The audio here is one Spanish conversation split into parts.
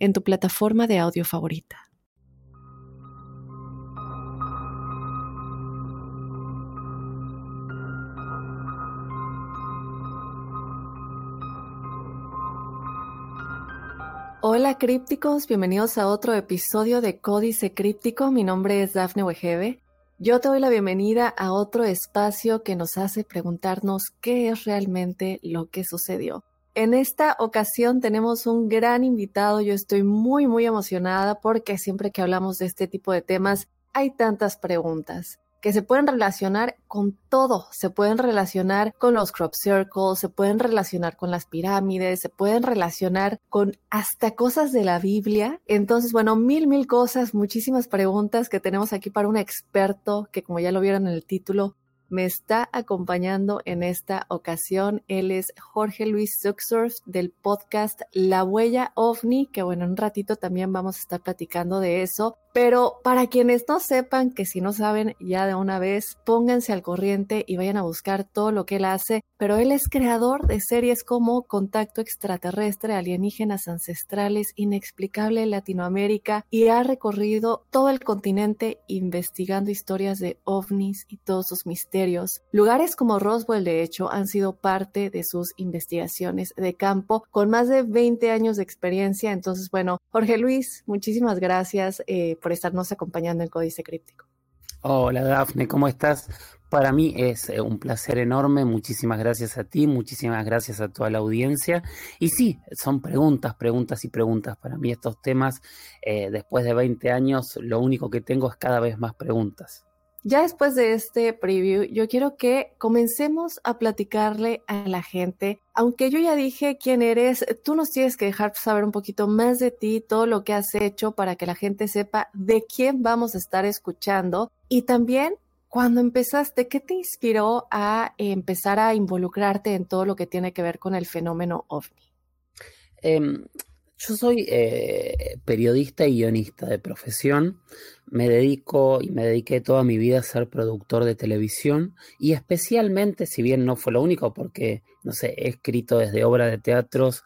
en tu plataforma de audio favorita. Hola crípticos, bienvenidos a otro episodio de Códice Críptico. Mi nombre es Dafne Wegebe. Yo te doy la bienvenida a otro espacio que nos hace preguntarnos qué es realmente lo que sucedió. En esta ocasión tenemos un gran invitado. Yo estoy muy, muy emocionada porque siempre que hablamos de este tipo de temas hay tantas preguntas que se pueden relacionar con todo. Se pueden relacionar con los crop circles, se pueden relacionar con las pirámides, se pueden relacionar con hasta cosas de la Biblia. Entonces, bueno, mil, mil cosas, muchísimas preguntas que tenemos aquí para un experto que, como ya lo vieron en el título, me está acompañando en esta ocasión. Él es Jorge Luis Zuxorf del podcast La Huella OVNI, que bueno, en un ratito también vamos a estar platicando de eso. Pero para quienes no sepan, que si no saben ya de una vez, pónganse al corriente y vayan a buscar todo lo que él hace. Pero él es creador de series como Contacto Extraterrestre, Alienígenas Ancestrales, Inexplicable Latinoamérica y ha recorrido todo el continente investigando historias de ovnis y todos sus misterios. Lugares como Roswell, de hecho, han sido parte de sus investigaciones de campo con más de 20 años de experiencia. Entonces, bueno, Jorge Luis, muchísimas gracias. Eh, por estarnos acompañando en Códice Críptico. Hola Dafne, ¿cómo estás? Para mí es eh, un placer enorme, muchísimas gracias a ti, muchísimas gracias a toda la audiencia. Y sí, son preguntas, preguntas y preguntas. Para mí estos temas, eh, después de 20 años, lo único que tengo es cada vez más preguntas. Ya después de este preview, yo quiero que comencemos a platicarle a la gente. Aunque yo ya dije quién eres, tú nos tienes que dejar saber un poquito más de ti, todo lo que has hecho para que la gente sepa de quién vamos a estar escuchando. Y también, cuando empezaste, ¿qué te inspiró a empezar a involucrarte en todo lo que tiene que ver con el fenómeno ovni? Em, yo soy eh, periodista y guionista de profesión. Me dedico y me dediqué toda mi vida a ser productor de televisión y especialmente, si bien no fue lo único, porque, no sé, he escrito desde obras de teatros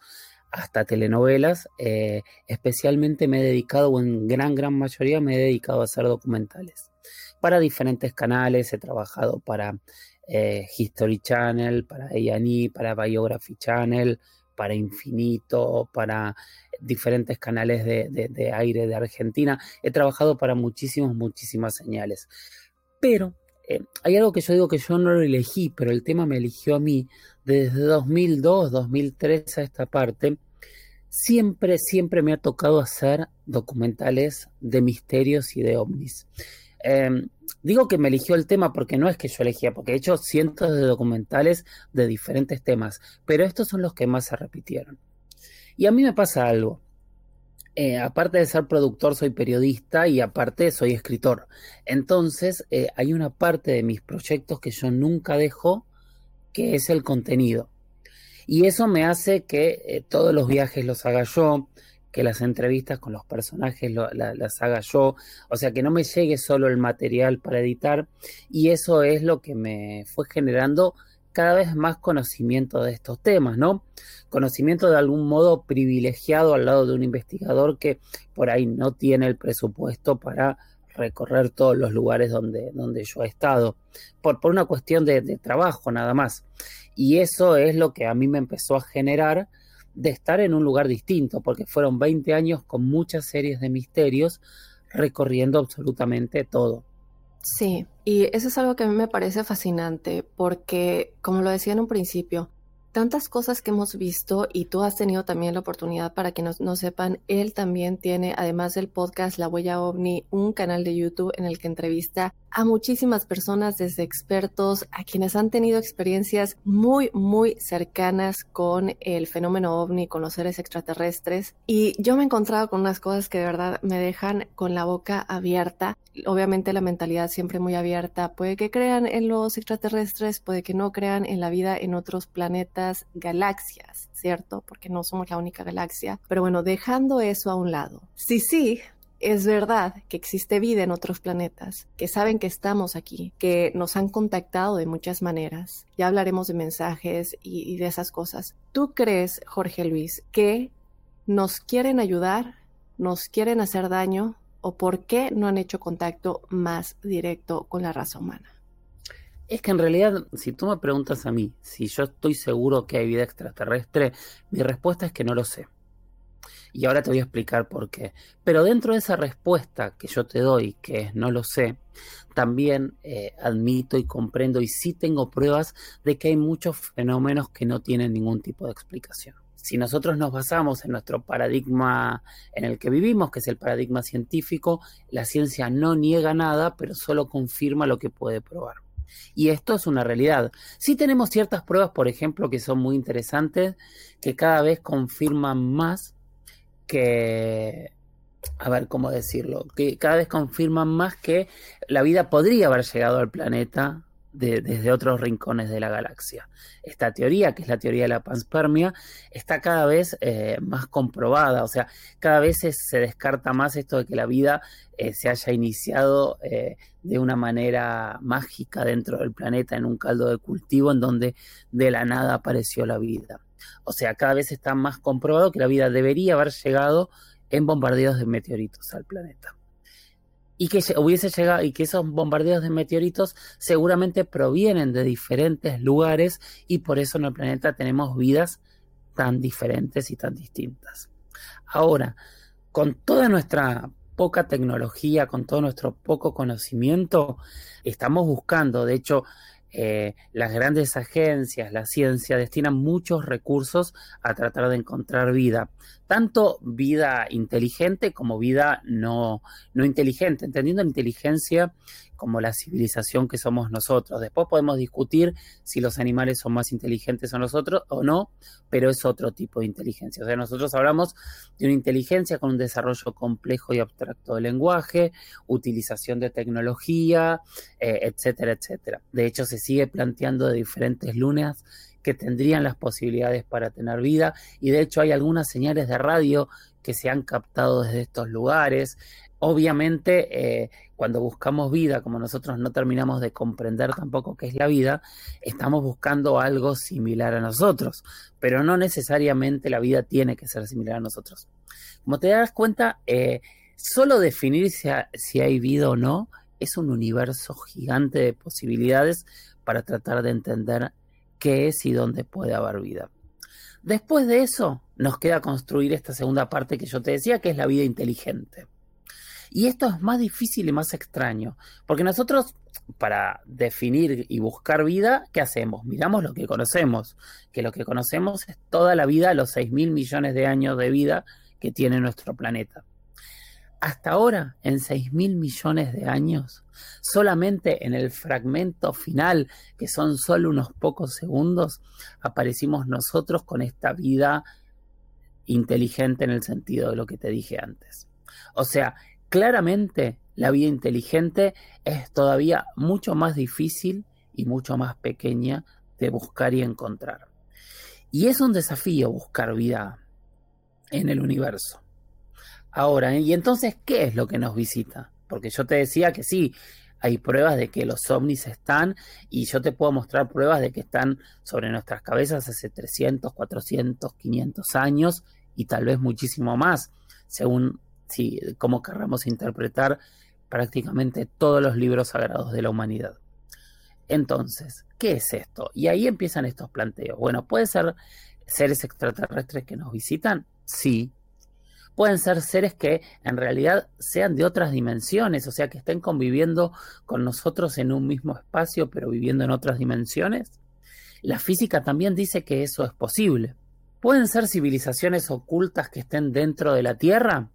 hasta telenovelas, eh, especialmente me he dedicado, o en gran, gran mayoría me he dedicado a hacer documentales. Para diferentes canales, he trabajado para eh, History Channel, para A&E, para Biography Channel, para Infinito, para diferentes canales de, aire de Argentina. He trabajado para muchísimas, muchísimas señales. Pero eh, hay algo que yo digo que yo no lo elegí, pero el tema me eligió a mí desde 2002, 2003 a esta parte. Siempre, siempre me ha tocado hacer documentales de misterios y de ovnis. Em, digo que me eligió el tema porque no es que yo elegía, porque he hecho cientos de documentales de diferentes temas, pero estos son los que más se repitieron. Y a mí me pasa algo. Eh, aparte de ser productor, soy periodista y aparte soy escritor. Entonces, eh, hay una parte de mis proyectos que yo nunca dejo, que es el contenido. Y eso me hace que eh, todos los viajes los haga yo, que las entrevistas con los personajes las haga yo, o sea, que no me llegue solo el material para editar y eso es lo que me fue generando cada vez más conocimiento de estos temas, ¿no? Conocimiento de algún modo privilegiado al lado de un investigador que por ahí no tiene el presupuesto para recorrer todos los lugares donde, donde yo he estado, por, por una cuestión de, de trabajo nada más. Y eso es lo que a mí me empezó a generar de estar en un lugar distinto, porque fueron 20 años con muchas series de misterios recorriendo absolutamente todo. Sí, y eso es algo que a mí me parece fascinante, porque, como lo decía en un principio, tantas cosas que hemos visto y tú has tenido también la oportunidad para que no, sepan, él también tiene, además del podcast La Huella OVNI, un canal de YouTube en el que entrevista a muchísimas personas, desde expertos, a quienes han tenido experiencias muy, muy cercanas con el fenómeno ovni, con los seres extraterrestres. Y yo me he encontrado con unas cosas que de verdad me dejan con la boca abierta. Obviamente la mentalidad siempre muy abierta. Puede que crean en los extraterrestres, puede que no crean en la vida en otros planetas, galaxias, ¿cierto? Porque no somos la única galaxia. Pero bueno, dejando eso a un lado. Sí, sí, es verdad que existe vida en otros planetas, que saben que estamos aquí, que nos han contactado de muchas maneras. Ya hablaremos de mensajes y, de esas cosas. ¿Tú crees, Jorge Luis, que nos quieren ayudar, nos quieren hacer daño o por qué no han hecho contacto más directo con la raza humana? Es que en realidad, si tú me preguntas a mí si yo estoy seguro que hay vida extraterrestre, mi respuesta es que no lo sé. Y ahora te voy a explicar por qué. Pero dentro de esa respuesta que yo te doy, que es no lo sé, también eh, admito y comprendo y sí tengo pruebas de que hay muchos fenómenos que no tienen ningún tipo de explicación. Si nosotros nos basamos en nuestro paradigma en el que vivimos, que es el paradigma científico, la ciencia no niega nada, pero solo confirma lo que puede probar. Y esto es una realidad. Sí tenemos ciertas pruebas, por ejemplo, que son muy interesantes, que cada vez confirman más que, a ver cómo decirlo, que cada vez confirman más que la vida podría haber llegado al planeta desde otros rincones de la galaxia. Esta teoría, que es la teoría de la panspermia, está cada vez eh, más comprobada, o sea, cada vez se, descarta más esto de que la vida eh, se haya iniciado eh, de una manera mágica dentro del planeta, en un caldo de cultivo, en donde de la nada apareció la vida. O sea, cada vez está más comprobado que la vida debería haber llegado en bombardeos de meteoritos al planeta. Y que hubiese llegado, y que esos bombardeos de meteoritos seguramente provienen de diferentes lugares, y por eso en el planeta tenemos vidas tan diferentes y tan distintas. Ahora, con toda nuestra poca tecnología, con todo nuestro poco conocimiento, estamos buscando, de hecho, eh, las grandes agencias, la ciencia, destinan muchos recursos a tratar de encontrar vida, tanto vida inteligente como vida no, no inteligente, entendiendo inteligencia como la civilización que somos nosotros. Después podemos discutir si los animales son más inteligentes o nosotros o no, pero es otro tipo de inteligencia. O sea, nosotros hablamos de una inteligencia con un desarrollo complejo y abstracto de lenguaje, utilización de tecnología, eh, etcétera, etcétera. De hecho, se sigue planteando de diferentes lunas que tendrían las posibilidades para tener vida y de hecho hay algunas señales de radio que se han captado desde estos lugares. Obviamente, eh, cuando buscamos vida, como nosotros no terminamos de comprender tampoco qué es la vida, estamos buscando algo similar a nosotros, pero no necesariamente la vida tiene que ser similar a nosotros. Como te das cuenta, eh, solo definir si hay vida o no es un universo gigante de posibilidades para tratar de entender qué es y dónde puede haber vida. Después de eso, nos queda construir esta segunda parte que yo te decía, que es la vida inteligente. Y esto es más difícil y más extraño, porque nosotros para definir y buscar vida, ¿qué hacemos? Miramos lo que conocemos, que lo que conocemos es toda la vida, los 6 mil millones de años de vida que tiene nuestro planeta. Hasta ahora, en 6 mil millones de años, solamente en el fragmento final, que son solo unos pocos segundos, aparecimos nosotros con esta vida inteligente en el sentido de lo que te dije antes. O sea, claramente la vida inteligente es todavía mucho más difícil y mucho más pequeña de buscar y encontrar. Y es un desafío buscar vida en el universo. Ahora, ¿y entonces qué es lo que nos visita? Porque yo te decía que sí, hay pruebas de que los ovnis están y yo te puedo mostrar pruebas de que están sobre nuestras cabezas hace 300, 400, 500 años y tal vez muchísimo más, según si, cómo querramos interpretar prácticamente todos los libros sagrados de la humanidad. Entonces, ¿qué es esto? Y ahí empiezan estos planteos. Bueno, ¿puede ser seres extraterrestres que nos visitan? Sí, pueden ser seres que en realidad sean de otras dimensiones, o sea, que estén conviviendo con nosotros en un mismo espacio, pero viviendo en otras dimensiones. la física también dice que eso es posible. ¿Pueden ser civilizaciones ocultas que estén dentro de la Tierra?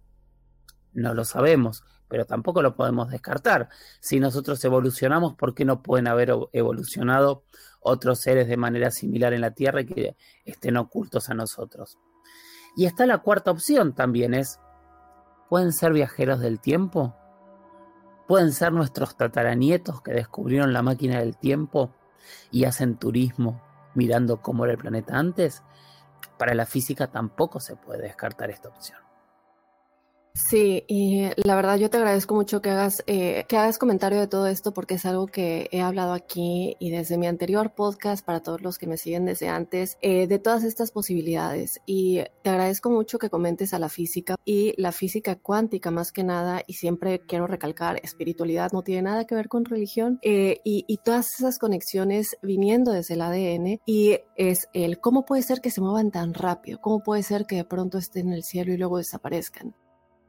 No lo sabemos, pero tampoco lo podemos descartar. Si nosotros evolucionamos, ¿por qué no pueden haber evolucionado otros seres de manera similar en la Tierra y que estén ocultos a nosotros? Y está la cuarta opción también, es, ¿pueden ser viajeros del tiempo? ¿Pueden ser nuestros tataranietos que descubrieron la máquina del tiempo y hacen turismo mirando cómo era el planeta antes? Para la física tampoco se puede descartar esta opción. Sí, y la verdad yo te agradezco mucho que hagas, eh, que hagas comentario de todo esto porque es algo que he hablado aquí y desde mi anterior podcast para todos los que me siguen desde antes eh, de todas estas posibilidades. Y te agradezco mucho que comentes a la física y la física cuántica más que nada y siempre quiero recalcar espiritualidad no tiene nada que ver con religión eh, y, y todas esas conexiones viniendo desde el ADN y es el cómo puede ser que se muevan tan rápido, cómo puede ser que de pronto estén en el cielo y luego desaparezcan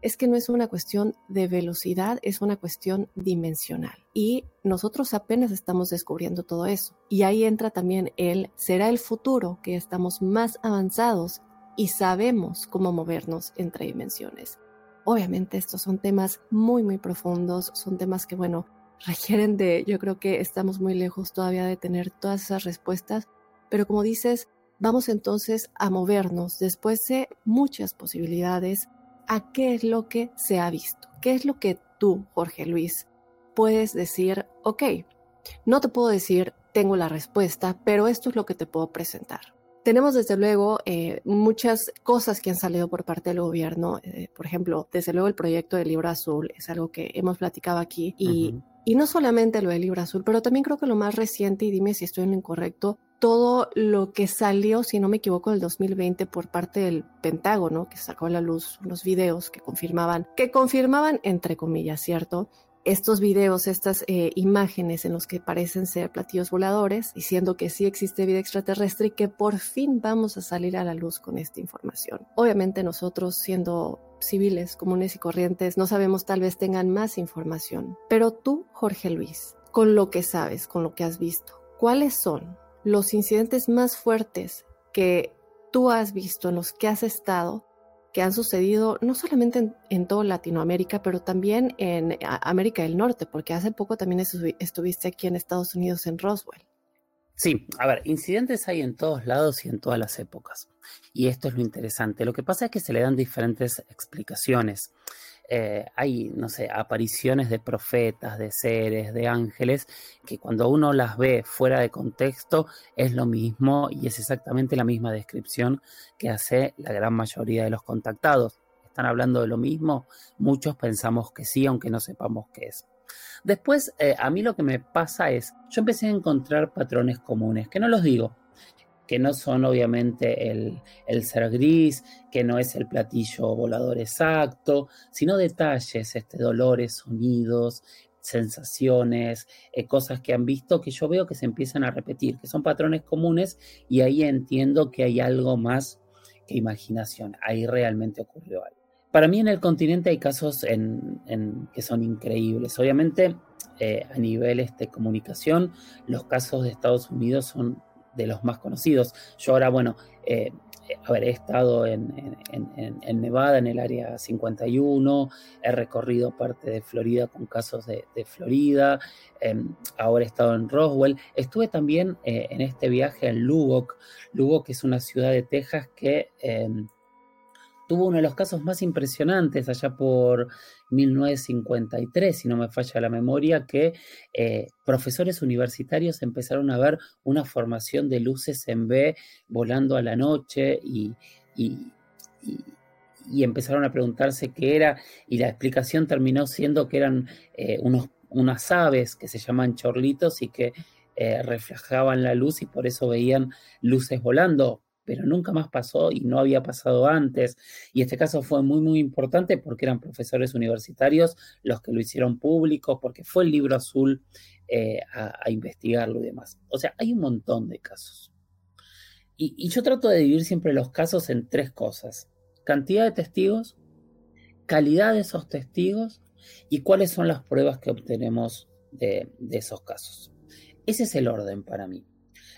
es que no es una cuestión de velocidad, es una cuestión dimensional. Y nosotros apenas estamos descubriendo todo eso. Y ahí entra también el, será el futuro que estamos más avanzados y sabemos cómo movernos entre dimensiones. Obviamente estos son temas muy, muy profundos, son temas que, bueno, requieren de, yo creo que estamos muy lejos todavía de tener todas esas respuestas, pero como dices, vamos entonces a movernos después de muchas posibilidades a qué es lo que se ha visto, qué es lo que tú, Jorge Luis, puedes decir, ok, no te puedo decir tengo la respuesta, pero esto es lo que te puedo presentar. Tenemos desde luego eh, muchas cosas que han salido por parte del gobierno. Eh, por ejemplo, desde luego el proyecto del libro azul es algo que hemos platicado aquí y, y no solamente lo del libro azul, pero también creo que lo más reciente, y dime si estoy en lo incorrecto, todo lo que salió, si no me equivoco, en el 2020 por parte del Pentágono, que sacó a la luz unos videos que confirmaban, que confirmaban, entre comillas, ¿cierto? Estos videos, estas eh, imágenes en los que parecen ser platillos voladores, diciendo que sí existe vida extraterrestre y que por fin vamos a salir a la luz con esta información. Obviamente nosotros, siendo civiles, comunes y corrientes, no sabemos, tal vez tengan más información. Pero tú, Jorge Luis, con lo que sabes, con lo que has visto, ¿cuáles son los incidentes más fuertes que tú has visto, en los que has estado, que han sucedido no solamente en, en toda Latinoamérica, pero también en América del Norte, porque hace poco también estuviste aquí en Estados Unidos, en Roswell. Sí, a ver, incidentes hay en todos lados y en todas las épocas. Y esto es lo interesante. Lo que pasa es que se le dan diferentes explicaciones. Eh, hay, no sé, apariciones de profetas, de seres, de ángeles, que cuando uno las ve fuera de contexto es lo mismo y es exactamente la misma descripción que hace la gran mayoría de los contactados. ¿Están hablando de lo mismo? Muchos pensamos que sí, aunque no sepamos qué es. Después, eh, a mí lo que me pasa es, yo empecé a encontrar patrones comunes, que no los digo, que no son obviamente el, ser gris, que no es el platillo volador exacto, sino detalles, este, dolores, sonidos, sensaciones, eh, cosas que han visto que yo veo que se empiezan a repetir, que son patrones comunes y ahí entiendo que hay algo más que imaginación, ahí realmente ocurrió algo. Para mí en el continente hay casos en, que son increíbles. Obviamente eh, a nivel de este, comunicación, los casos de Estados Unidos son de los más conocidos. Yo ahora, bueno, eh, he estado en, Nevada, en el área 51, he recorrido parte de Florida con casos de, Florida, em, ahora he estado en Roswell, estuve también eh, en este viaje en Lubbock, Lubbock es una ciudad de Texas que em, tuvo uno de los casos más impresionantes allá por 1953, si no me falla la memoria, que eh, profesores universitarios empezaron a ver una formación de luces en B volando a la noche y, empezaron a preguntarse qué era y la explicación terminó siendo que eran eh, unos, unas aves que se llaman chorlitos y que eh, reflejaban la luz y por eso veían luces volando pero nunca más pasó y no había pasado antes. Y este caso fue muy, muy importante porque eran profesores universitarios los que lo hicieron público, porque fue el libro azul eh, a, investigarlo y demás. O sea, hay un montón de casos. Y, yo trato de dividir siempre los casos en tres cosas. Cantidad de testigos, calidad de esos testigos y cuáles son las pruebas que obtenemos de esos casos. Ese es el orden para mí.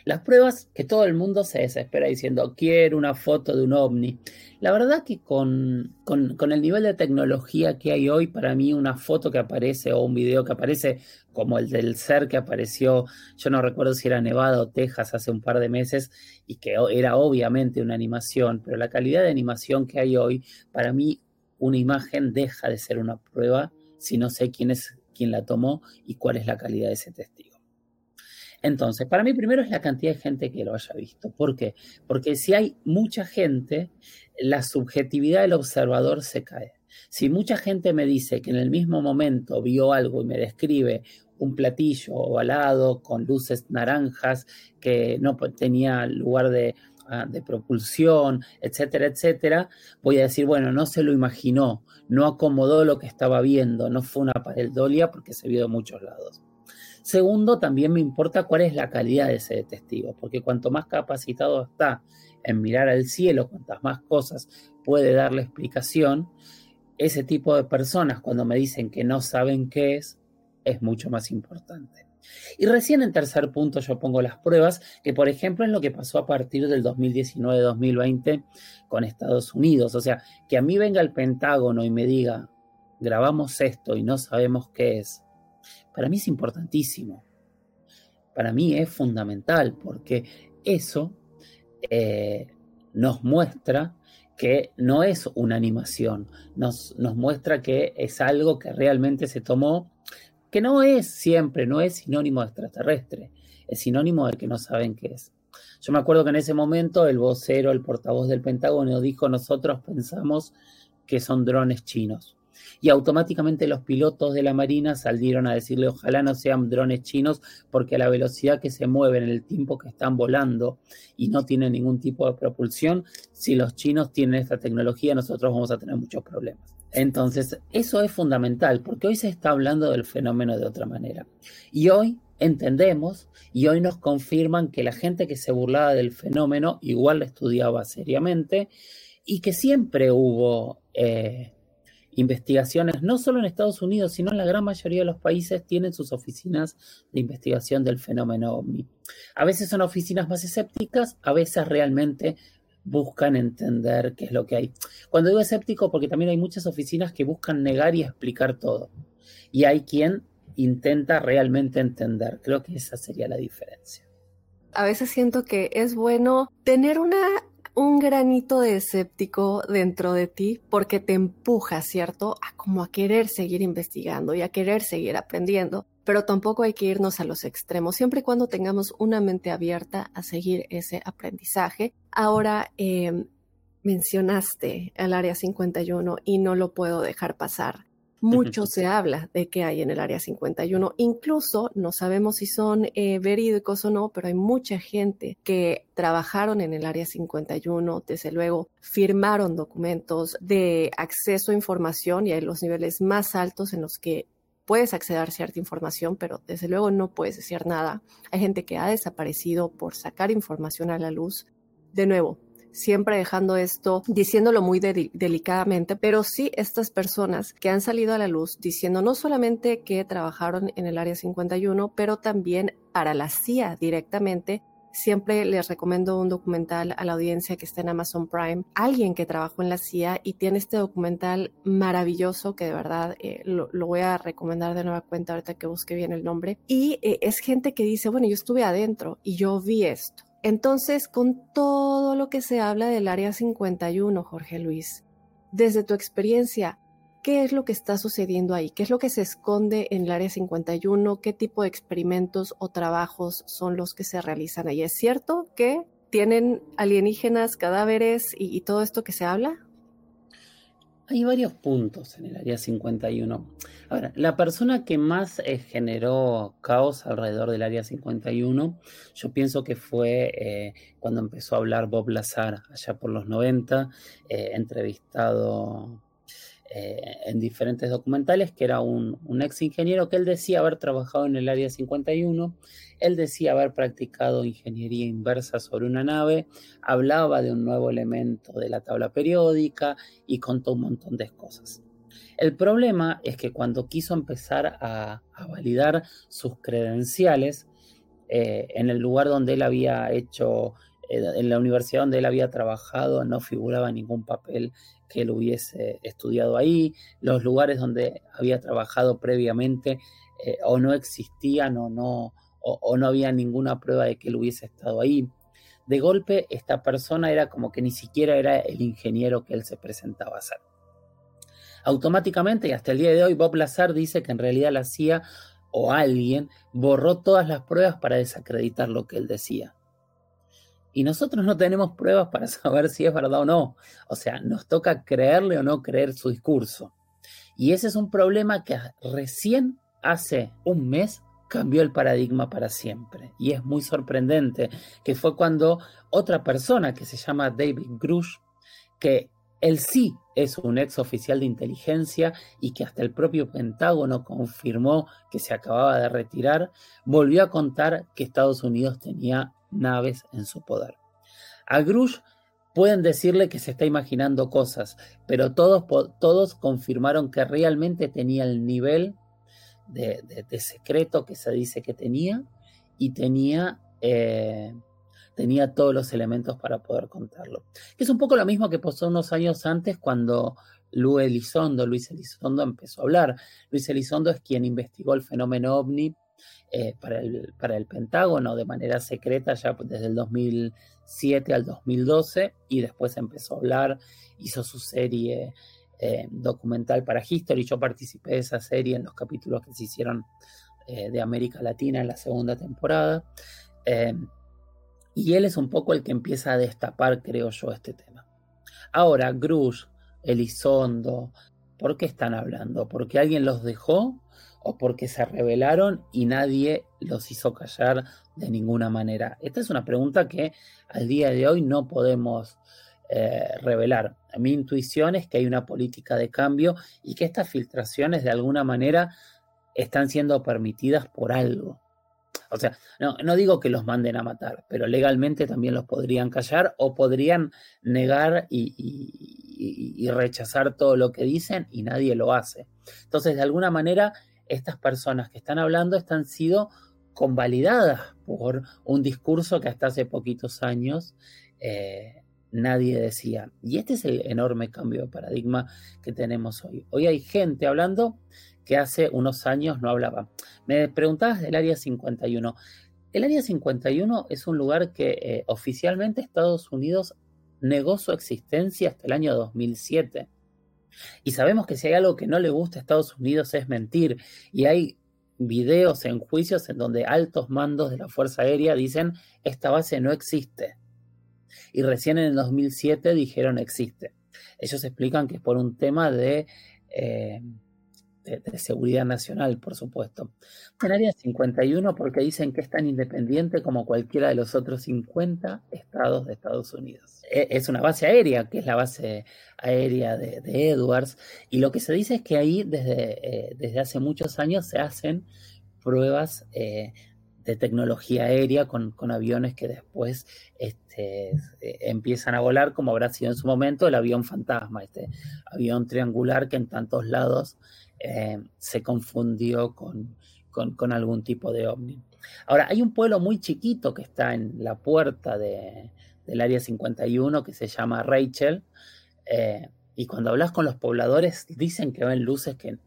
Las pruebas que todo el mundo se desespera diciendo quiero una foto de un ovni. La verdad que con, con, el nivel de tecnología que hay hoy, para mí una foto que aparece o un video que aparece como el del ser que apareció, yo no recuerdo si era Nevada o Texas hace un par de meses y que era obviamente una animación, pero la calidad de animación que hay hoy, para mí una imagen deja de ser una prueba si no sé quién es quien la tomó y cuál es la calidad de ese testigo. Entonces, para mí primero es la cantidad de gente que lo haya visto. ¿Por qué? Porque si hay mucha gente, la subjetividad del observador se cae. Si mucha gente me dice que en el mismo momento vio algo y me describe un platillo ovalado con luces naranjas que no tenía lugar de, ah, de propulsión, etcétera, etcétera, voy a decir, bueno, no se lo imaginó, no acomodó lo que estaba viendo, no fue una pareidolia porque se vio de muchos lados. Segundo, también me importa cuál es la calidad de ese testigo, porque cuanto más capacitado está en mirar al cielo, cuantas más cosas puede darle explicación, ese tipo de personas cuando me dicen que no saben qué es, es mucho más importante. Y recién en tercer punto yo pongo las pruebas, que por ejemplo es lo que pasó a partir del 2019-2020 con Estados Unidos. O sea, que a mí venga el Pentágono y me diga, grabamos esto y no sabemos qué es, para mí es importantísimo. Para mí es fundamental porque eso eh, nos muestra que no es una animación, nos, muestra que es algo que realmente se tomó, que no es siempre, no es sinónimo de extraterrestre, es sinónimo de que no saben qué es. Yo me acuerdo que en ese momento el vocero, el portavoz del Pentágono dijo, nosotros pensamos que son drones chinos y automáticamente los pilotos de la Marina salieron a decirle ojalá no sean drones chinos porque a la velocidad que se mueven en el tiempo que están volando y no tienen ningún tipo de propulsión, si los chinos tienen esta tecnología nosotros vamos a tener muchos problemas. Entonces, eso es fundamental porque hoy se está hablando del fenómeno de otra manera. Y hoy entendemos y hoy nos confirman que la gente que se burlaba del fenómeno igual la estudiaba seriamente y que siempre hubo eh, investigaciones, no solo en Estados Unidos, sino en la gran mayoría de los países tienen sus oficinas de investigación del fenómeno ovni. A veces son oficinas más escépticas, a veces realmente buscan entender qué es lo que hay. Cuando digo escéptico, porque también hay muchas oficinas que buscan negar y explicar todo. Y hay quien intenta realmente entender. Creo que esa sería la diferencia. A veces siento que es bueno tener una un granito de escéptico dentro de ti porque te empuja, ¿cierto? A como a querer seguir investigando y a querer seguir aprendiendo, pero tampoco hay que irnos a los extremos, siempre y cuando tengamos una mente abierta a seguir ese aprendizaje. Ahora, em, mencionaste el área 51 y no lo puedo dejar pasar mucho se habla de qué hay en el Área 51. Incluso no sabemos si son eh, verídicos o no, pero hay mucha gente que trabajaron en el Área 51, desde luego firmaron documentos de acceso a información y hay los niveles más altos en los que puedes acceder a cierta información, pero desde luego no puedes decir nada. Hay gente que ha desaparecido por sacar información a la luz. De nuevo, siempre dejando esto, diciéndolo muy delicadamente, pero sí estas personas que han salido a la luz diciendo no solamente que trabajaron en el Área 51, pero también para la CIA directamente. Siempre les recomiendo un documental a la audiencia que está en Amazon Prime. Alguien que trabajó en la CIA y tiene este documental maravilloso que de verdad eh, lo, voy a recomendar de nueva cuenta ahorita que busque bien el nombre. Y eh, es gente que dice, bueno, yo estuve adentro y yo vi esto entonces, con todo lo que se habla del Área 51, Jorge Luis, desde tu experiencia, ¿qué es lo que está sucediendo ahí? ¿Qué es lo que se esconde en el Área 51? ¿Qué tipo de experimentos o trabajos son los que se realizan ahí? ¿Es cierto que tienen alienígenas, cadáveres y, y todo esto que se habla? Hay varios puntos en el área 51. Ahora, la persona que más eh, generó caos alrededor del área 51, yo pienso que fue eh, cuando empezó a hablar Bob Lazar, allá por los 90, eh, entrevistado eh, en diferentes documentales, que era un, ex ingeniero que él decía haber trabajado en el área 51, él decía haber practicado ingeniería inversa sobre una nave, hablaba de un nuevo elemento de la tabla periódica y contó un montón de cosas. El problema es que cuando quiso empezar a validar sus credenciales, eh, en el lugar donde él había hecho, eh, en la universidad donde él había trabajado, no figuraba ningún papel que él hubiese estudiado ahí, los lugares donde había trabajado previamente eh, o no existían o no, o no había ninguna prueba de que él hubiese estado ahí. De golpe, esta persona era como que ni siquiera era el ingeniero que él se presentaba a ser. Automáticamente, y hasta el día de hoy, Bob Lazar dice que en realidad la CIA o alguien borró todas las pruebas para desacreditar lo que él decía. Y nosotros no tenemos pruebas para saber si es verdad o no. O sea, nos toca creerle o no creer su discurso. Y ese es un problema que recién hace un mes cambió el paradigma para siempre. Y es muy sorprendente que fue cuando otra persona que se llama David Grush, que él sí es un ex oficial de inteligencia y que hasta el propio Pentágono confirmó que se acababa de retirar, volvió a contar que Estados Unidos tenía naves en su poder. A Grush pueden decirle que se está imaginando cosas, pero todos, todos confirmaron que realmente tenía el nivel de, secreto que se dice que tenía y tenía eh, tenía todos los elementos para poder contarlo. Es un poco lo mismo que pasó unos años antes cuando Luis Elizondo, Luis Elizondo empezó a hablar. Luis Elizondo es quien investigó el fenómeno ovni eh, para, el, para el Pentágono de manera secreta ya desde el 2007 al 2012 y después empezó a hablar, hizo su serie eh, documental para History. Yo participé de esa serie en los capítulos que se hicieron eh, de América Latina en la segunda temporada. Y él es un poco el que empieza a destapar, creo yo, este tema. Ahora, Grush, Elizondo, ¿por qué están hablando? ¿Porque alguien los dejó o porque se rebelaron y nadie los hizo callar de ninguna manera? Esta es una pregunta que al día de hoy no podemos eh, revelar. Mi intuición es que hay una política de cambio y que estas filtraciones de alguna manera están siendo permitidas por algo. O sea, no, digo que los manden a matar, pero legalmente también los podrían callar o podrían negar y, rechazar todo lo que dicen y nadie lo hace. Entonces, de alguna manera, estas personas que están hablando están sido convalidadas por un discurso que hasta hace poquitos años eh, nadie decía. Y este es el enorme cambio de paradigma que tenemos hoy. Hoy hay gente hablando que hace unos años no hablaba. Me preguntabas del Área 51. El Área 51 es un lugar que eh, oficialmente Estados Unidos negó su existencia hasta el año 2007. Y sabemos que si hay algo que no le gusta a Estados Unidos es mentir. Y hay videos en juicios en donde altos mandos de la Fuerza Aérea dicen esta base no existe. Y recién en el 2007 dijeron existe. Ellos explican que es por un tema de... Eh, de, seguridad nacional, por supuesto. En área 51 porque dicen que es tan independiente como cualquiera de los otros 50 estados de Estados Unidos. E, es una base aérea, que es la base aérea de, Edwards, y lo que se dice es que ahí desde, eh, desde hace muchos años se hacen pruebas eh, de tecnología aérea con, aviones que después este, empiezan a volar, como habrá sido en su momento el avión fantasma, este avión triangular que en tantos lados eh, se confundió con, algún tipo de ovni. Ahora, hay un pueblo muy chiquito que está en la puerta de, del área 51 que se llama Rachel. Eh, y cuando hablas con los pobladores, dicen que ven luces que,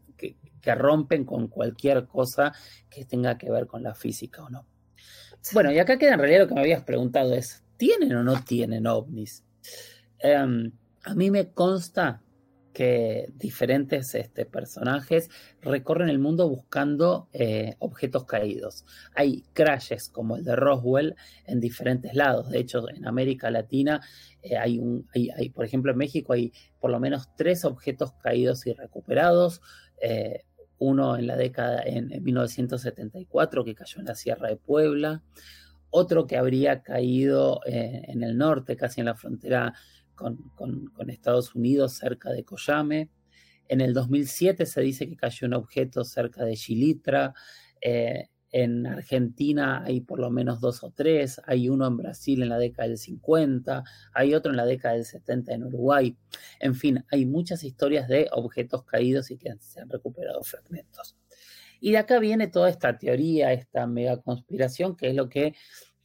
rompen con cualquier cosa que tenga que ver con la física o no. Bueno, y acá queda en realidad lo que me habías preguntado es, ¿tienen o no tienen ovnis? Em, a mí me consta que diferentes este, personajes recorren el mundo buscando eh, objetos caídos. Hay crashes como el de Roswell en diferentes lados. De hecho, en América Latina eh, hay un, hay, por ejemplo, en México hay por lo menos tres objetos caídos y recuperados. Eh, uno en la década en, 1974 que cayó en la Sierra de Puebla, otro que habría caído en el norte, casi en la frontera con, Estados Unidos cerca de Coyame. En el 2007 se dice que cayó un objeto cerca de Chilitra. Eh, en Argentina hay por lo menos dos o tres. Hay uno en Brasil en la década del 50. Hay otro en la década del 70 en Uruguay. En fin, hay muchas historias de objetos caídos y que se han recuperado fragmentos. Y de acá viene toda esta teoría, esta mega conspiración, que es lo que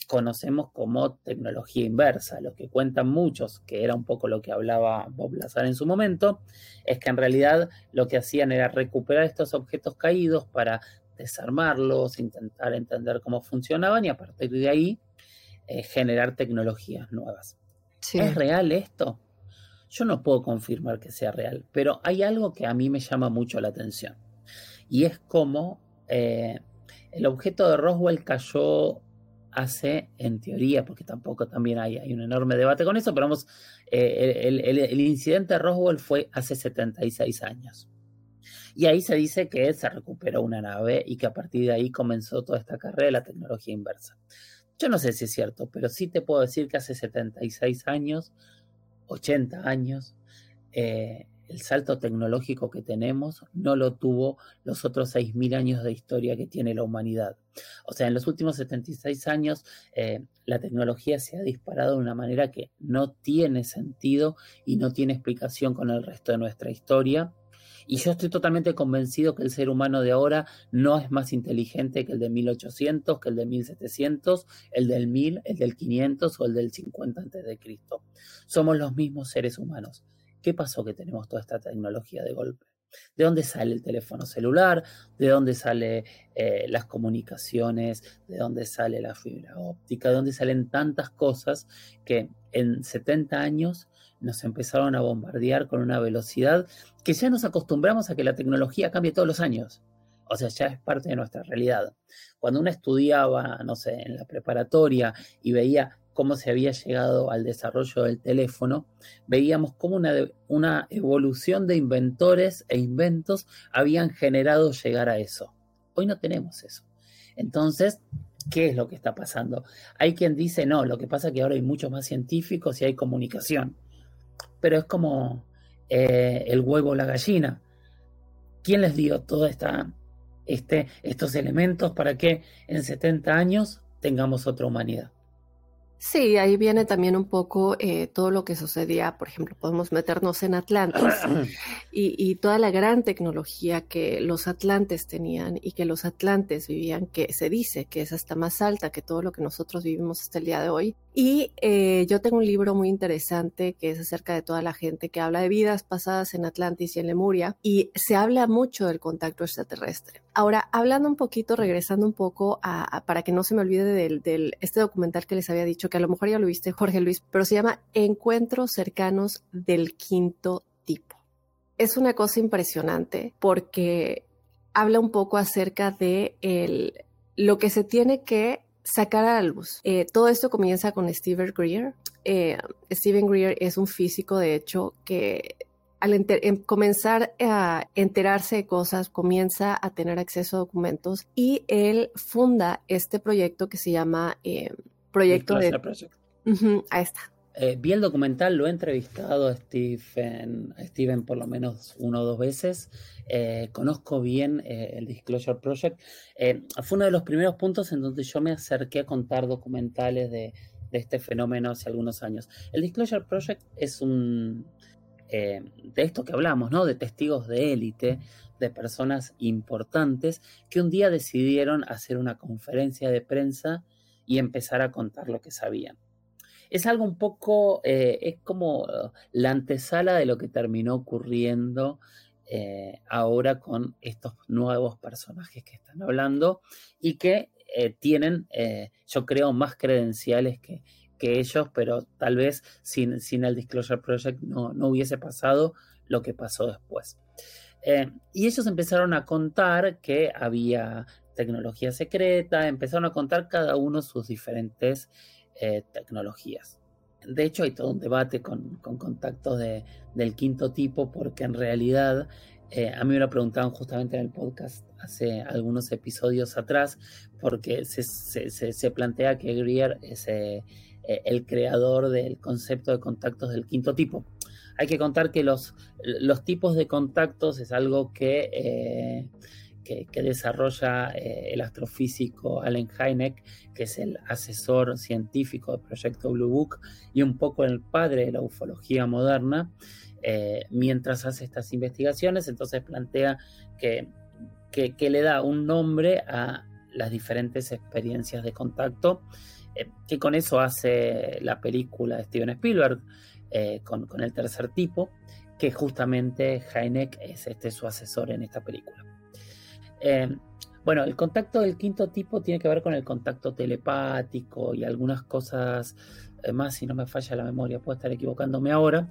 conocemos como tecnología inversa. Lo que cuentan muchos, que era un poco lo que hablaba Bob Lazar en su momento, es que en realidad lo que hacían era recuperar estos objetos caídos para desarmarlos, intentar entender cómo funcionaban y a partir de ahí eh, generar tecnologías nuevas. ¿Es real esto? Yo no puedo confirmar que sea real, pero hay algo que a mí me llama mucho la atención y es cómo eh, el objeto de Roswell cayó hace, en teoría, porque tampoco también hay, hay un enorme debate con eso, pero vamos, eh, el, incidente de Roswell fue hace 76 años. Y ahí se dice que se recuperó una nave y que a partir de ahí comenzó toda esta carrera de la tecnología inversa. Yo no sé si es cierto, pero sí te puedo decir que hace 76 años, 80 años, eh, el salto tecnológico que tenemos no lo tuvo los otros 6.000 años de historia que tiene la humanidad. O sea, en los últimos 76 años eh, la tecnología se ha disparado de una manera que no tiene sentido y no tiene explicación con el resto de nuestra historia. Y yo estoy totalmente convencido que el ser humano de ahora no es más inteligente que el de 1800, que el de 1700, el del 1000, el del 500 o el del 50 antes de Cristo. Somos los mismos seres humanos. ¿Qué pasó que tenemos toda esta tecnología de golpe? ¿De dónde sale el teléfono celular? ¿De dónde salen eh, las comunicaciones? ¿De dónde sale la fibra óptica? ¿De dónde salen tantas cosas que en 70 años nos empezaron a bombardear con una velocidad que ya nos acostumbramos a que la tecnología cambie todos los años? O sea, ya es parte de nuestra realidad. Cuando uno estudiaba, no sé, en la preparatoria y veía cómo se había llegado al desarrollo del teléfono, veíamos cómo una, evolución de inventores e inventos habían generado llegar a eso. Hoy no tenemos eso. Entonces, ¿qué es lo que está pasando? Hay quien dice, no, lo que pasa es que ahora hay muchos más científicos y hay comunicación. Pero es como eh, el huevo o la gallina. ¿Quién les dio todos este, estos elementos para que en 70 años tengamos otra humanidad? Sí, ahí viene también un poco eh, todo lo que sucedía, por ejemplo, podemos meternos en Atlantis y, toda la gran tecnología que los atlantes tenían y que los atlantes vivían, que se dice que es hasta más alta que todo lo que nosotros vivimos hasta el día de hoy. Y eh, yo tengo un libro muy interesante que es acerca de toda la gente que habla de vidas pasadas en Atlantis y en Lemuria y se habla mucho del contacto extraterrestre. Ahora, hablando un poquito, regresando un poco a, para que no se me olvide del, del, este documental que les había dicho, que a lo mejor ya lo viste, Jorge Luis, pero se llama Encuentros cercanos del quinto tipo. Es una cosa impresionante porque habla un poco acerca de el, lo que se tiene que sacar a la luz. Eh, todo esto comienza con Steven Greer. Eh, Steven Greer es un físico, de hecho, que al em, comenzar a enterarse de cosas, comienza a tener acceso a documentos y él funda este proyecto que se llama eh, Proyecto de... ahí está. vi el documental, lo he entrevistado a Steven, a Steven por lo menos uno o dos veces. Eh, conozco bien eh, el Disclosure Project. Eh, fue uno de los primeros puntos en donde yo me acerqué a contar documentales de, este fenómeno hace algunos años. El Disclosure Project es un... de esto que hablamos, ¿no? De testigos de élite, de personas importantes que un día decidieron hacer una conferencia de prensa y empezar a contar lo que sabían es algo un poco, es como la antesala de lo que terminó ocurriendo eh, ahora con estos nuevos personajes que están hablando y que eh, tienen, eh, yo creo, más credenciales que, que, ellos, pero tal vez sin, sin el Disclosure Project no, no, hubiese pasado lo que pasó después. y ellos empezaron a contar que había tecnología secreta, empezaron a contar cada uno sus diferentes tecnologías. De hecho, hay todo un debate con, contactos de, del quinto tipo, porque en realidad eh, a mí me lo preguntaban justamente en el podcast hace algunos episodios atrás, porque se, plantea que Greer es eh, eh, el creador del concepto de contactos del quinto tipo. Hay que contar que los, los tipos de contactos es algo que que, desarrolla eh, el astrofísico Allen Hynek, que es el asesor científico del proyecto Blue Book y un poco el padre de la ufología moderna, eh, mientras hace estas investigaciones, entonces plantea que le da un nombre a las diferentes experiencias de contacto, eh, que con eso hace la película de Steven Spielberg, con, el tercer tipo, que justamente Heineck es este, su asesor en esta película. Eh, bueno, el contacto del quinto tipo tiene que ver con el contacto telepático y algunas cosas más, si no me falla la memoria, puedo estar equivocándome ahora.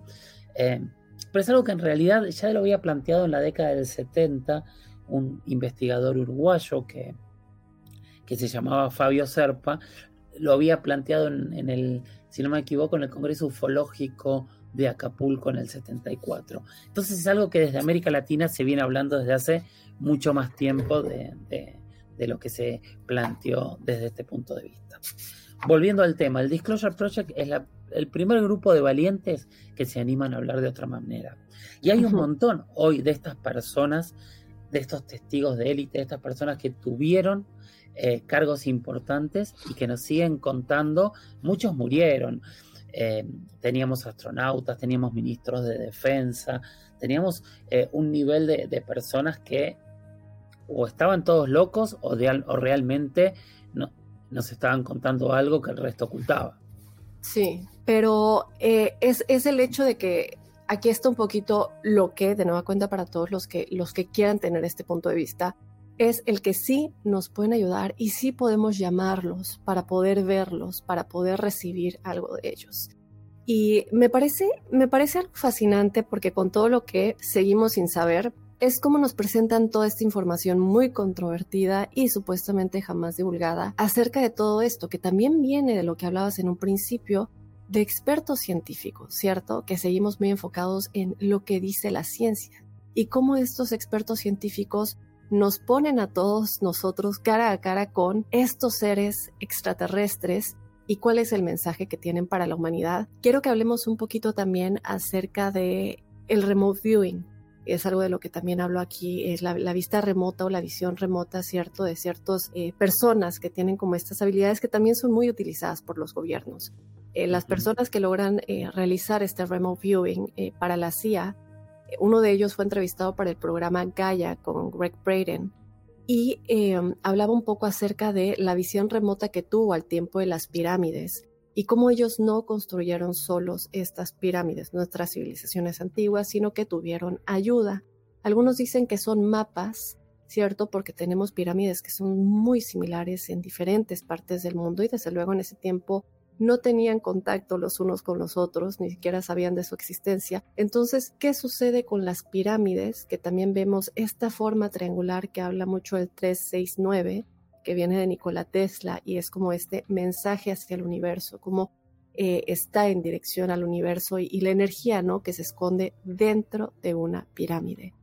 pero es algo que en realidad ya lo había planteado en la década del 70 un investigador uruguayo que, que se llamaba Fabio Serpa, lo había planteado en, el, si no me equivoco, en el Congreso Ufológico de Acapulco en el 74. Entonces es algo que desde América Latina se viene hablando desde hace mucho más tiempo de, lo que se planteó desde este punto de vista. Volviendo al tema, el Disclosure Project es el primer grupo de valientes que se animan a hablar de otra manera. Y hay un montón hoy de estas personas de estos testigos de élite, de estas personas que tuvieron eh, cargos importantes y que nos siguen contando, muchos murieron. Eh, teníamos astronautas, teníamos ministros de defensa, teníamos eh, un nivel de, personas que o estaban todos locos o, o realmente no, nos estaban contando algo que el resto ocultaba. Sí, pero es, es el hecho de que aquí está un poquito lo que, de nueva cuenta para todos los que, los que quieran tener este punto de vista, es el que sí nos pueden ayudar y sí podemos llamarlos para poder verlos, para poder recibir algo de ellos. Y me parece, me parece algo fascinante porque con todo lo que seguimos sin saber, es como nos presentan toda esta información muy controvertida y supuestamente jamás divulgada acerca de todo esto, que también viene de lo que hablabas en un principio, de expertos científicos, ¿cierto? Que seguimos muy enfocados en lo que dice la ciencia y cómo estos expertos científicos nos ponen a todos nosotros cara a cara con estos seres extraterrestres y cuál es el mensaje que tienen para la humanidad. Quiero que hablemos un poquito también acerca de el remote viewing. Es algo de lo que también hablo aquí, es la, vista remota o la visión remota, ¿cierto? De ciertas eh, personas que tienen como estas habilidades que también son muy utilizadas por los gobiernos. Eh, las personas que logran eh, realizar este remote viewing para la CIA, uno de ellos fue entrevistado para el programa Gaia con Greg Braden y em, hablaba un poco acerca de la visión remota que tuvo al tiempo de las pirámides y cómo ellos no construyeron solos estas pirámides, nuestras civilizaciones antiguas, sino que tuvieron ayuda. Algunos dicen que son mapas, ¿cierto? Porque tenemos pirámides que son muy similares en diferentes partes del mundo y desde luego en ese tiempo no tenían contacto los unos con los otros, ni siquiera sabían de su existencia. Entonces, ¿qué sucede con las pirámides? Que también vemos esta forma triangular que habla mucho del 369, que viene de Nikola Tesla y es como este mensaje hacia el universo, como eh, está en dirección al universo y, la energía, ¿no? Que se esconde dentro de una pirámide.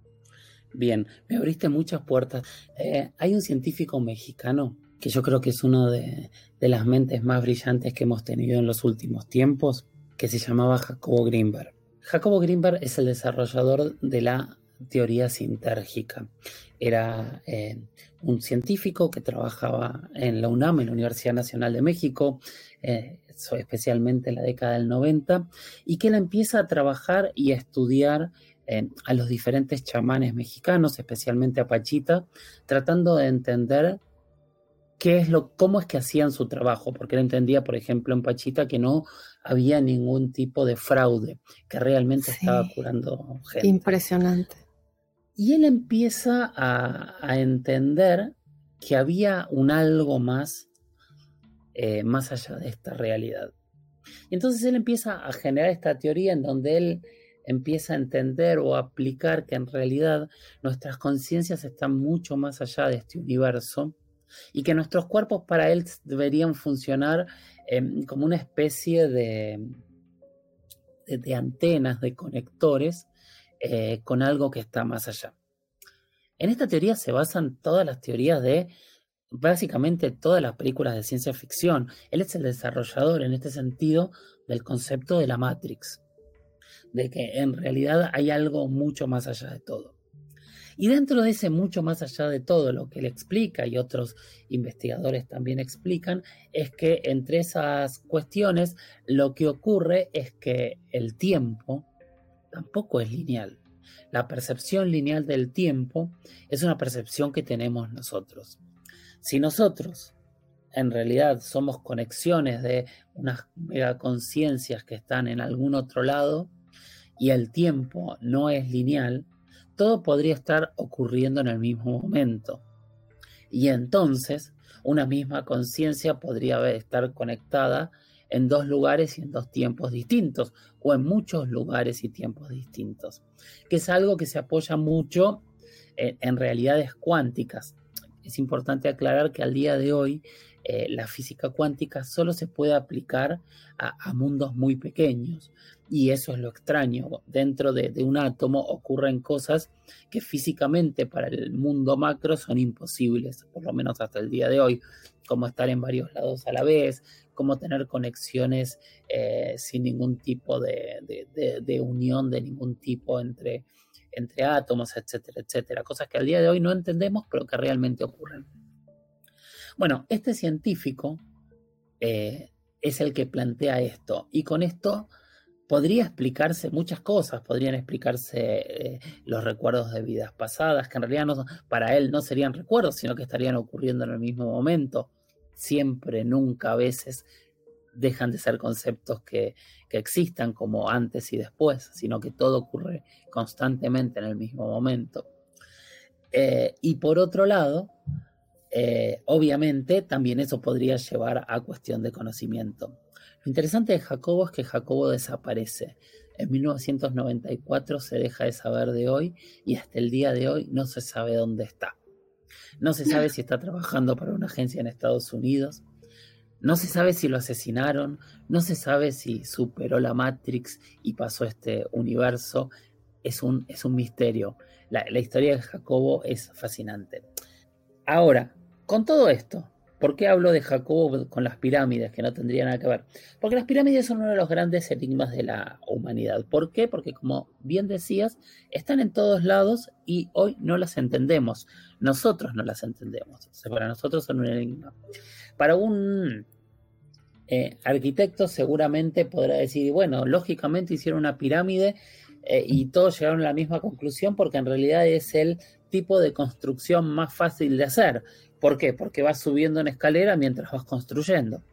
Bien, me abriste muchas puertas. Eh, hay un científico mexicano que yo creo que es uno de, las mentes más brillantes que hemos tenido en los últimos tiempos, que se llamaba Jacobo Greenberg. Jacobo Greenberg es el desarrollador de la teoría sintérgica. Era eh, un científico que trabajaba en la UNAM, en la Universidad Nacional de México, eh, especialmente en la década del 90, y que él empieza a trabajar y a estudiar eh, a los diferentes chamanes mexicanos, especialmente a Pachita, tratando de entender qué es lo, cómo es que hacían su trabajo, porque él entendía, por ejemplo, en Pachita que no había ningún tipo de fraude, que realmente estaba curando gente. Impresionante. Y él empieza a, entender que había un algo más, eh, más allá de esta realidad. Y entonces él empieza a generar esta teoría en donde él empieza a entender o a aplicar que en realidad nuestras conciencias están mucho más allá de este universo y que nuestros cuerpos para él deberían funcionar em, como una especie de, de, antenas, de conectores eh, con algo que está más allá. En esta teoría se basan todas las teorías de básicamente todas las películas de ciencia ficción. Él es el desarrollador en este sentido del concepto de la Matrix, de que en realidad hay algo mucho más allá de todo. Y dentro de ese mucho más allá de todo lo que él explica y otros investigadores también explican, es que entre esas cuestiones lo que ocurre es que el tiempo tampoco es lineal. La percepción lineal del tiempo es una percepción que tenemos nosotros. Si nosotros en realidad somos conexiones de unas megaconciencias que están en algún otro lado y el tiempo no es lineal, todo podría estar ocurriendo en el mismo momento. Y entonces una misma conciencia podría estar conectada en dos lugares y en dos tiempos distintos, o en muchos lugares y tiempos distintos, que es algo que se apoya mucho en, realidades cuánticas. Es importante aclarar que al día de hoy eh, la física cuántica solo se puede aplicar a, mundos muy pequeños. Y eso es lo extraño. Dentro de, un átomo ocurren cosas que físicamente para el mundo macro son imposibles, por lo menos hasta el día de hoy, como estar en varios lados a la vez, como tener conexiones eh, sin ningún tipo de, unión de ningún tipo entre, entre átomos, etcétera, etcétera. Cosas que al día de hoy no entendemos, pero que realmente ocurren. Bueno, este científico eh, es el que plantea esto y con esto podría explicarse muchas cosas, podrían explicarse eh, los recuerdos de vidas pasadas, que en realidad para él no serían recuerdos, sino que estarían ocurriendo en el mismo momento. Siempre, nunca, a veces dejan de ser conceptos que, existan como antes y después, sino que todo ocurre constantemente en el mismo momento. Eh, y por otro lado, eh, obviamente también eso podría llevar a cuestión de conocimiento. Lo interesante de Jacobo es que Jacobo desaparece. En 1994 se deja de saber de hoy y hasta el día de hoy no se sabe dónde está. No se sabe si está trabajando para una agencia en Estados Unidos. No se sabe si lo asesinaron. No se sabe si superó la Matrix y pasó este universo. Es un, es un misterio. La, la historia de Jacobo es fascinante. Ahora, con todo esto, ¿por qué hablo de Jacobo con las pirámides, que no tendría nada que ver? Porque las pirámides son uno de los grandes enigmas de la humanidad. ¿Por qué? Porque como bien decías, están en todos lados y hoy no las entendemos. Nosotros no las entendemos. para nosotros son un enigma. Para un eh, arquitecto seguramente podrá decir, bueno, lógicamente hicieron una pirámide eh, y todos llegaron a la misma conclusión porque en realidad es el tipo de construcción más fácil de hacer. ¿Por qué? Porque vas subiendo en escalera mientras vas construyendo.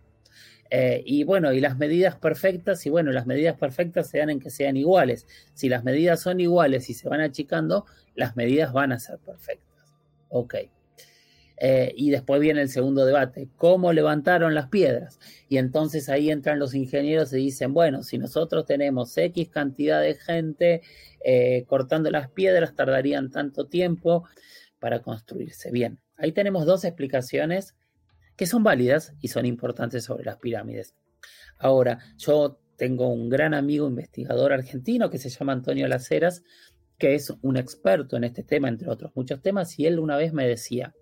Eh, y bueno, y las medidas perfectas, y bueno, las medidas perfectas se dan en que sean iguales. Si las medidas son iguales y se van achicando, las medidas van a ser perfectas. Ok. Eh, y después viene el segundo debate, ¿cómo levantaron las piedras? Y entonces ahí entran los ingenieros y dicen, bueno, si nosotros tenemos X cantidad de gente eh, cortando las piedras, tardarían tanto tiempo para construirse. Bien, ahí tenemos dos explicaciones que son válidas y son importantes sobre las pirámides. Ahora, yo tengo un gran amigo investigador argentino que se llama Antonio Laceras, que es un experto en este tema, entre otros muchos temas, y él una vez me decía,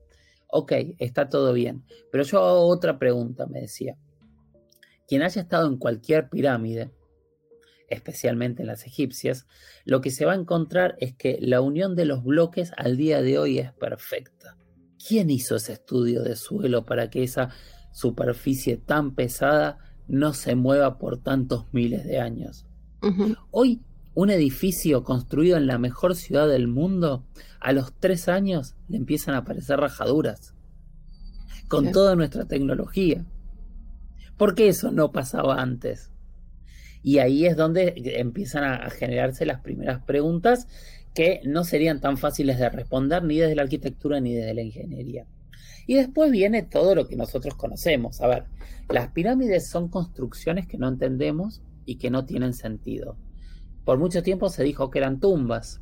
ok, está todo bien, pero yo hago otra pregunta, me decía. Quien haya estado en cualquier pirámide, especialmente en las egipcias, lo que se va a encontrar es que la unión de los bloques al día de hoy es perfecta. ¿Quién hizo ese estudio de suelo para que esa superficie tan pesada no se mueva por tantos miles de años? Hoy, un edificio construido en la mejor ciudad del mundo, a los tres años le empiezan a aparecer rajaduras. Con toda nuestra tecnología. ¿Por qué eso no pasaba antes? Y ahí es donde empiezan a, generarse las primeras preguntas que no serían tan fáciles de responder ni desde la arquitectura ni desde la ingeniería. Y después viene todo lo que nosotros conocemos. A ver, las pirámides son construcciones que no entendemos y que no tienen sentido. Por mucho tiempo se dijo que eran tumbas,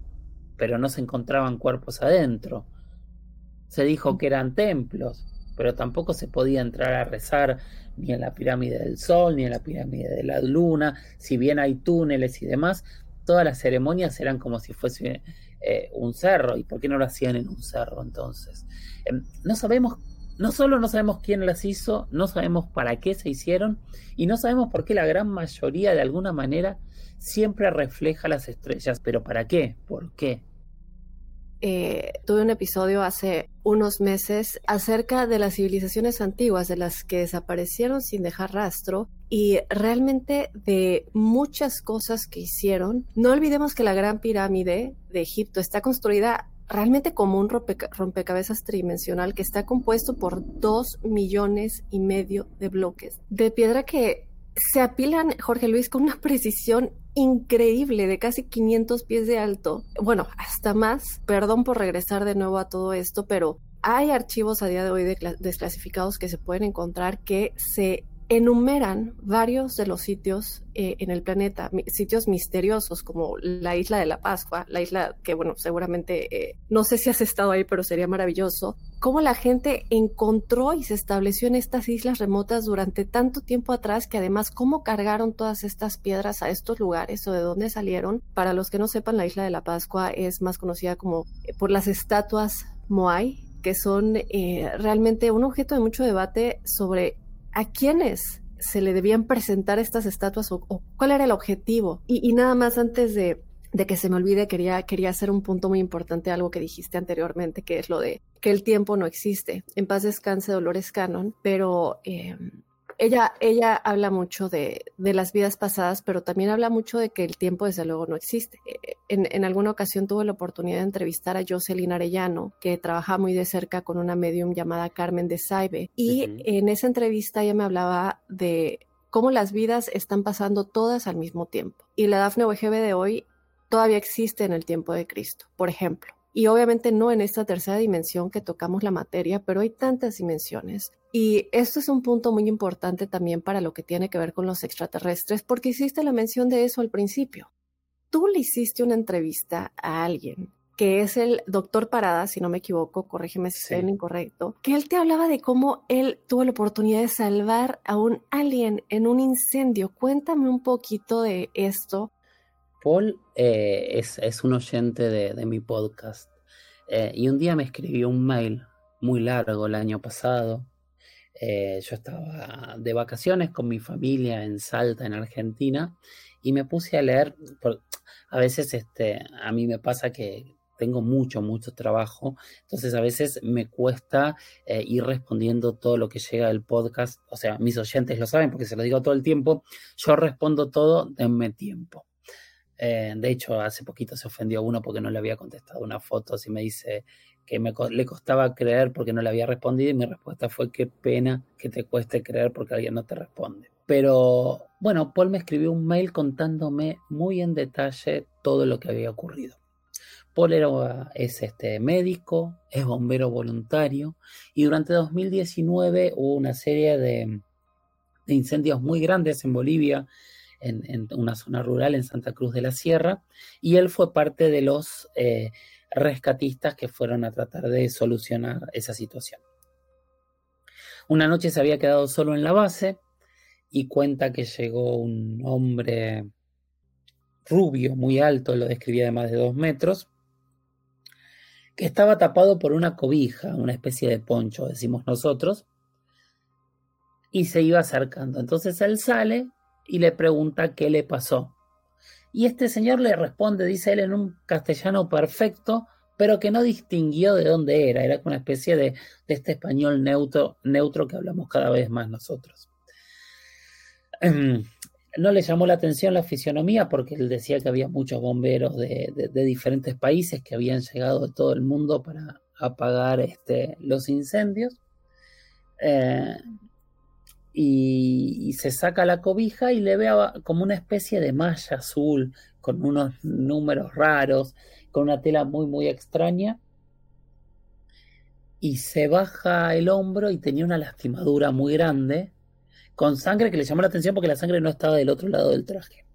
pero no se encontraban cuerpos adentro. Se dijo que eran templos, pero tampoco se podía entrar a rezar ni en la pirámide del Sol, ni en la pirámide de la Luna, si bien hay túneles y demás, todas las ceremonias eran como si fuese eh, un cerro, ¿y por qué no lo hacían en un cerro entonces? Em, no sabemos, no solo no sabemos quién las hizo, no sabemos para qué se hicieron, y no sabemos por qué la gran mayoría de alguna manera siempre refleja las estrellas, pero ¿para qué? ¿Por qué? Eh, tuve un episodio hace unos meses acerca de las civilizaciones antiguas, de las que desaparecieron sin dejar rastro y realmente de muchas cosas que hicieron. No olvidemos que la Gran Pirámide de Egipto está construida realmente como un rompecabezas tridimensional que está compuesto por dos millones y medio de bloques de piedra que se apilan, Jorge Luis, con una precisión increíble de casi 500 pies de alto. Bueno, hasta más. Perdón por regresar de nuevo a todo esto, pero hay archivos a día de hoy desclasificados que se pueden encontrar que se enumeran varios de los sitios eh, en el planeta, sitios misteriosos como la isla de la Pascua, la isla que, bueno, seguramente, eh, no sé si has estado ahí, pero sería maravilloso, cómo la gente encontró y se estableció en estas islas remotas durante tanto tiempo atrás, que además cómo cargaron todas estas piedras a estos lugares o de dónde salieron. Para los que no sepan, la isla de la Pascua es más conocida como eh, por las estatuas Moai, que son realmente un objeto de mucho debate sobre a quiénes se le debían presentar estas estatuas o, cuál era el objetivo. Y, nada más antes de, que se me olvide, quería, quería hacer un punto muy importante, algo que dijiste anteriormente, que es lo de que el tiempo no existe. En paz descanse Dolores Cannon, pero eh, ella, ella habla mucho de, las vidas pasadas, pero también habla mucho de que el tiempo desde luego no existe. Eh, en, alguna ocasión tuve la oportunidad de entrevistar a Jocelyn Arellano, que trabaja muy de cerca con una medium llamada Carmen de Saibe, y en esa entrevista ella me hablaba de cómo las vidas están pasando todas al mismo tiempo. Y la Dafne OGB de hoy todavía existe en el tiempo de Cristo, por ejemplo. Y obviamente no en esta tercera dimensión que tocamos la materia, pero hay tantas dimensiones. Y esto es un punto muy importante también para lo que tiene que ver con los extraterrestres, porque hiciste la mención de eso al principio. Tú le hiciste una entrevista a alguien que es el doctor Parada, si no me equivoco, corrígeme si estoy incorrecto, que él te hablaba de cómo él tuvo la oportunidad de salvar a un alien en un incendio. Cuéntame un poquito de esto Paul eh, es, un oyente de, mi podcast eh, y un día me escribió un mail muy largo el año pasado. Eh, yo estaba de vacaciones con mi familia en Salta, en Argentina, y me puse a leer. a veces este, a mí me pasa que tengo mucho, mucho trabajo, entonces a veces me cuesta ir respondiendo todo lo que llega del podcast. O sea, mis oyentes lo saben porque se lo digo todo el tiempo. Yo respondo todo, denme tiempo. Eh, de hecho, hace poquito se ofendió uno porque no le había contestado una foto. y me dice que me, le costaba creer porque no le había respondido. Y mi respuesta fue: Qué pena que te cueste creer porque alguien no te responde. Pero bueno, Paul me escribió un mail contándome muy en detalle todo lo que había ocurrido. Paul era, es este, médico, es bombero voluntario y durante 2019 hubo una serie de incendios muy grandes en Bolivia en, una zona rural en Santa Cruz de la Sierra, y él fue parte de los eh, rescatistas que fueron a tratar de solucionar esa situación. Una noche se había quedado solo en la base y cuenta que llegó un hombre rubio, muy alto, lo describía de más de dos metros, que estaba tapado por una cobija, una especie de poncho, decimos nosotros, y se iba acercando. Entonces él sale y le pregunta qué le pasó. Y este señor le responde, dice él en un castellano perfecto, pero que no distinguió de dónde era, era una especie de, este español neutro, neutro que hablamos cada vez más nosotros. Em, no le llamó la atención la fisionomía porque él decía que había muchos bomberos de, diferentes países que habían llegado de todo el mundo para apagar este, los incendios. Eh, y, se saca la cobija y le ve como una especie de malla azul con unos números raros, con una tela muy muy extraña. Y se baja el hombro y tenía una lastimadura muy grande, con sangre que le llamó la atención porque la sangre no estaba del otro lado del traje.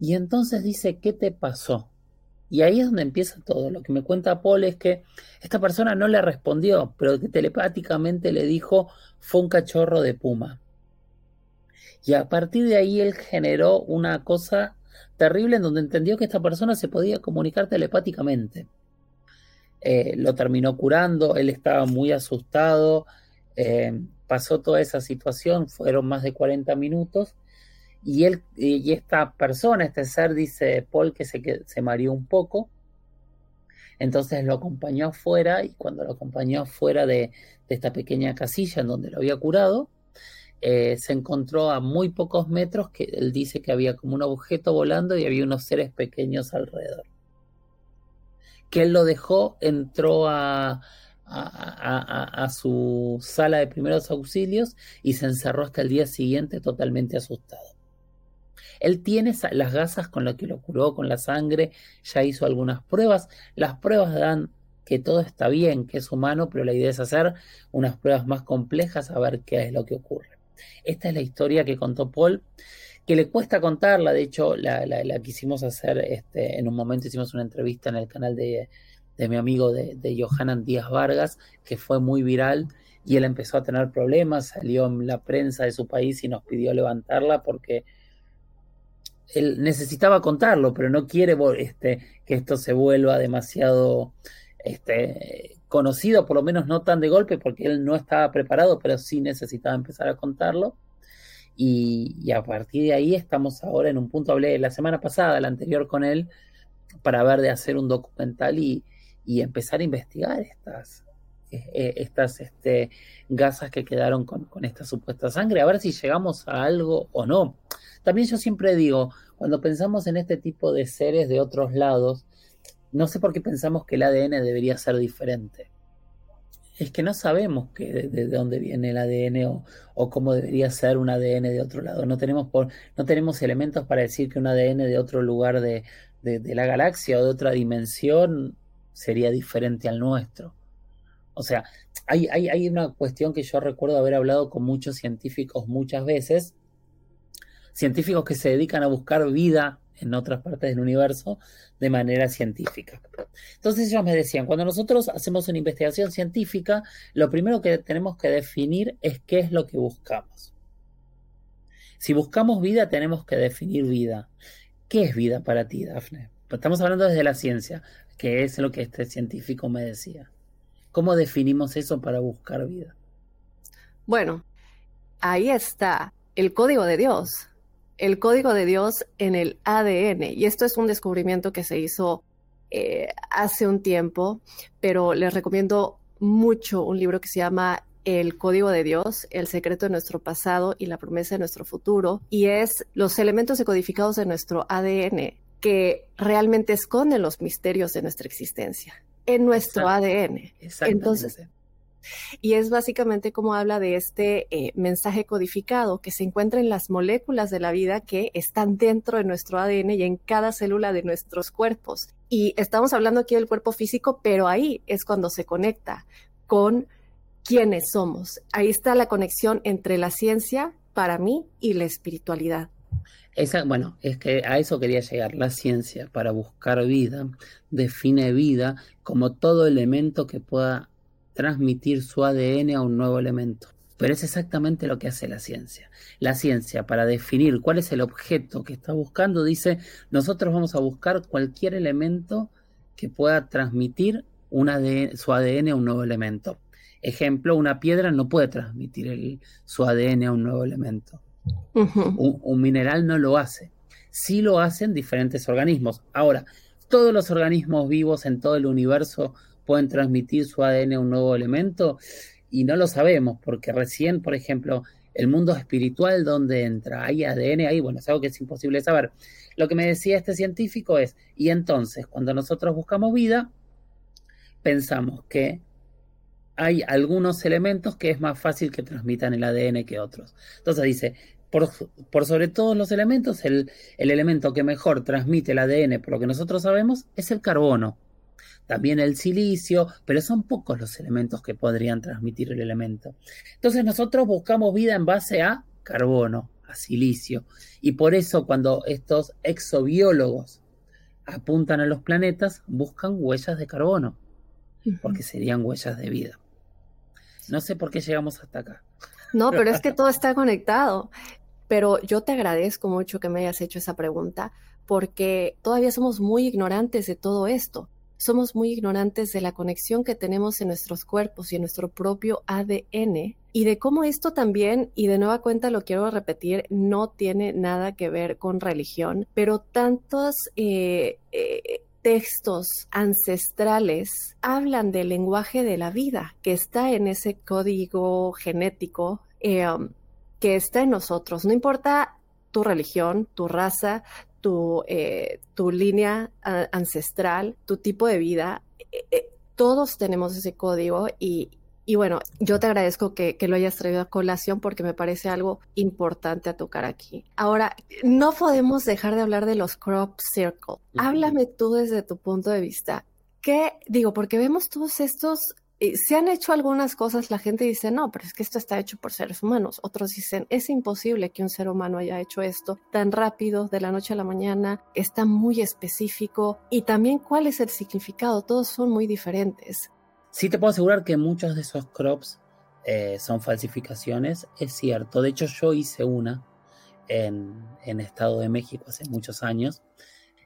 Y entonces dice, ¿qué te pasó? Y ahí es donde empieza todo. Lo que me cuenta Paul es que esta persona no le respondió, pero que telepáticamente le dijo fue un cachorro de puma. Y a partir de ahí él generó una cosa terrible en donde entendió que esta persona se podía comunicar telepáticamente. Eh, lo terminó curando, él estaba muy asustado, eh, pasó toda esa situación, fueron más de 40 minutos y, él, y esta persona, este ser, dice Paul que se, que se mareó un poco. Entonces lo acompañó afuera y cuando lo acompañó afuera de, esta pequeña casilla en donde lo había curado, eh, se encontró a muy pocos metros que él dice que había como un objeto volando y había unos seres pequeños alrededor. Que él lo dejó, entró a, a, su sala de primeros auxilios y se encerró hasta el día siguiente totalmente asustado. Él tiene las gasas con las que lo curó, con la sangre, ya hizo algunas pruebas. Las pruebas dan que todo está bien, que es humano, pero la idea es hacer unas pruebas más complejas a ver qué es lo que ocurre. Esta es la historia que contó Paul, que le cuesta contarla, de hecho la, quisimos hacer, este, en un momento hicimos una entrevista en el canal de, mi amigo de, de Johanan Díaz Vargas, que fue muy viral y él empezó a tener problemas, salió en la prensa de su país y nos pidió levantarla porque él necesitaba contarlo, pero no quiere este, que esto se vuelva demasiado este, conocido, por lo menos no tan de golpe, porque él no estaba preparado, pero sí necesitaba empezar a contarlo. Y, a partir de ahí estamos ahora en un punto, hablé la semana pasada, la anterior con él, para ver de hacer un documental y, empezar a investigar estas, eh, estas este, gasas que quedaron con, con esta supuesta sangre, a ver si llegamos a algo o no. También yo siempre digo, cuando pensamos en este tipo de seres de otros lados, no sé por qué pensamos que el ADN debería ser diferente. Es que no sabemos que, de, dónde viene el ADN o, cómo debería ser un ADN de otro lado. No tenemos, por, no tenemos elementos para decir que un ADN de otro lugar de, de la galaxia o de otra dimensión sería diferente al nuestro. O sea, hay, hay, hay, una cuestión que yo recuerdo haber hablado con muchos científicos muchas veces, científicos que se dedican a buscar vida en otras partes del universo de manera científica. Entonces ellos me decían, cuando nosotros hacemos una investigación científica, lo primero que tenemos que definir es qué es lo que buscamos. Si buscamos vida, tenemos que definir vida. ¿Qué es vida para ti, Dafne? Estamos hablando desde la ciencia, que es lo que este científico me decía. ¿Cómo definimos eso para buscar vida? Bueno, ahí está el código de Dios el código de Dios en el ADN. Y esto es un descubrimiento que se hizo eh, hace un tiempo, pero les recomiendo mucho un libro que se llama El Código de Dios, el secreto de nuestro pasado y la promesa de nuestro futuro. Y es los elementos decodificados de nuestro ADN que realmente esconden los misterios de nuestra existencia en nuestro ADN. Entonces, y es básicamente como habla de este eh, mensaje codificado que se encuentra en las moléculas de la vida que están dentro de nuestro ADN y en cada célula de nuestros cuerpos. Y estamos hablando aquí del cuerpo físico, pero ahí es cuando se conecta con quiénes somos. Ahí está la conexión entre la ciencia, para mí, y la espiritualidad. Esa, bueno, es que a eso quería llegar. La ciencia, para buscar vida, define vida como todo elemento que pueda transmitir su ADN a un nuevo elemento. Pero es exactamente lo que hace la ciencia. La ciencia, para definir cuál es el objeto que está buscando, dice, nosotros vamos a buscar cualquier elemento que pueda transmitir su ADN a un nuevo elemento. Ejemplo, una piedra no puede transmitir su ADN a un nuevo elemento. un, un mineral no lo hace. Sí lo hacen diferentes organismos. Ahora, todos los organismos vivos en todo el universo pueden transmitir su ADN a un nuevo elemento y no lo sabemos porque recién, por ejemplo, el mundo espiritual donde entra, hay ADN ahí, bueno, es algo que es imposible saber. Lo que me decía este científico es, y entonces, cuando nosotros buscamos vida, pensamos que hay algunos elementos que es más fácil que transmitan el ADN que otros. Entonces dice, por, sobre todos los elementos, el, el elemento que mejor transmite el ADN, por lo que nosotros sabemos, es el carbono también el silicio, pero son pocos los elementos que podrían transmitir el elemento. Entonces nosotros buscamos vida en base a carbono, a silicio, y por eso cuando estos exobiólogos apuntan a los planetas, buscan huellas de carbono, porque serían huellas de vida. No sé por qué llegamos hasta acá. No, pero es que todo está conectado. Pero yo te agradezco mucho que me hayas hecho esa pregunta, porque todavía somos muy ignorantes de todo esto somos muy ignorantes de la conexión que tenemos en nuestros cuerpos y en nuestro propio ADN y de cómo esto también, y de nueva cuenta lo quiero repetir, no tiene nada que ver con religión, pero tantos... Eh, eh, textos ancestrales hablan del lenguaje de la vida que está en ese código genético eh, um, que está en nosotros. No importa tu religión, tu raza, tu, eh, tu línea ancestral, tu tipo de vida, eh, todos tenemos ese código y, y bueno, yo te agradezco que, lo hayas traído a colación porque me parece algo importante a tocar aquí. Ahora, no podemos dejar de hablar de los crop circle. Háblame tú desde tu punto de vista. ¿Qué digo? Porque vemos todos estos eh, se han hecho algunas cosas, la gente dice, no, pero es que esto está hecho por seres humanos. Otros dicen, es imposible que un ser humano haya hecho esto tan rápido, de la noche a la mañana, está muy específico. Y también cuál es el significado, todos son muy diferentes. Sí te puedo asegurar que muchos de esos crops eh, son falsificaciones, es cierto. De hecho, yo hice una en, Estado de México hace muchos años.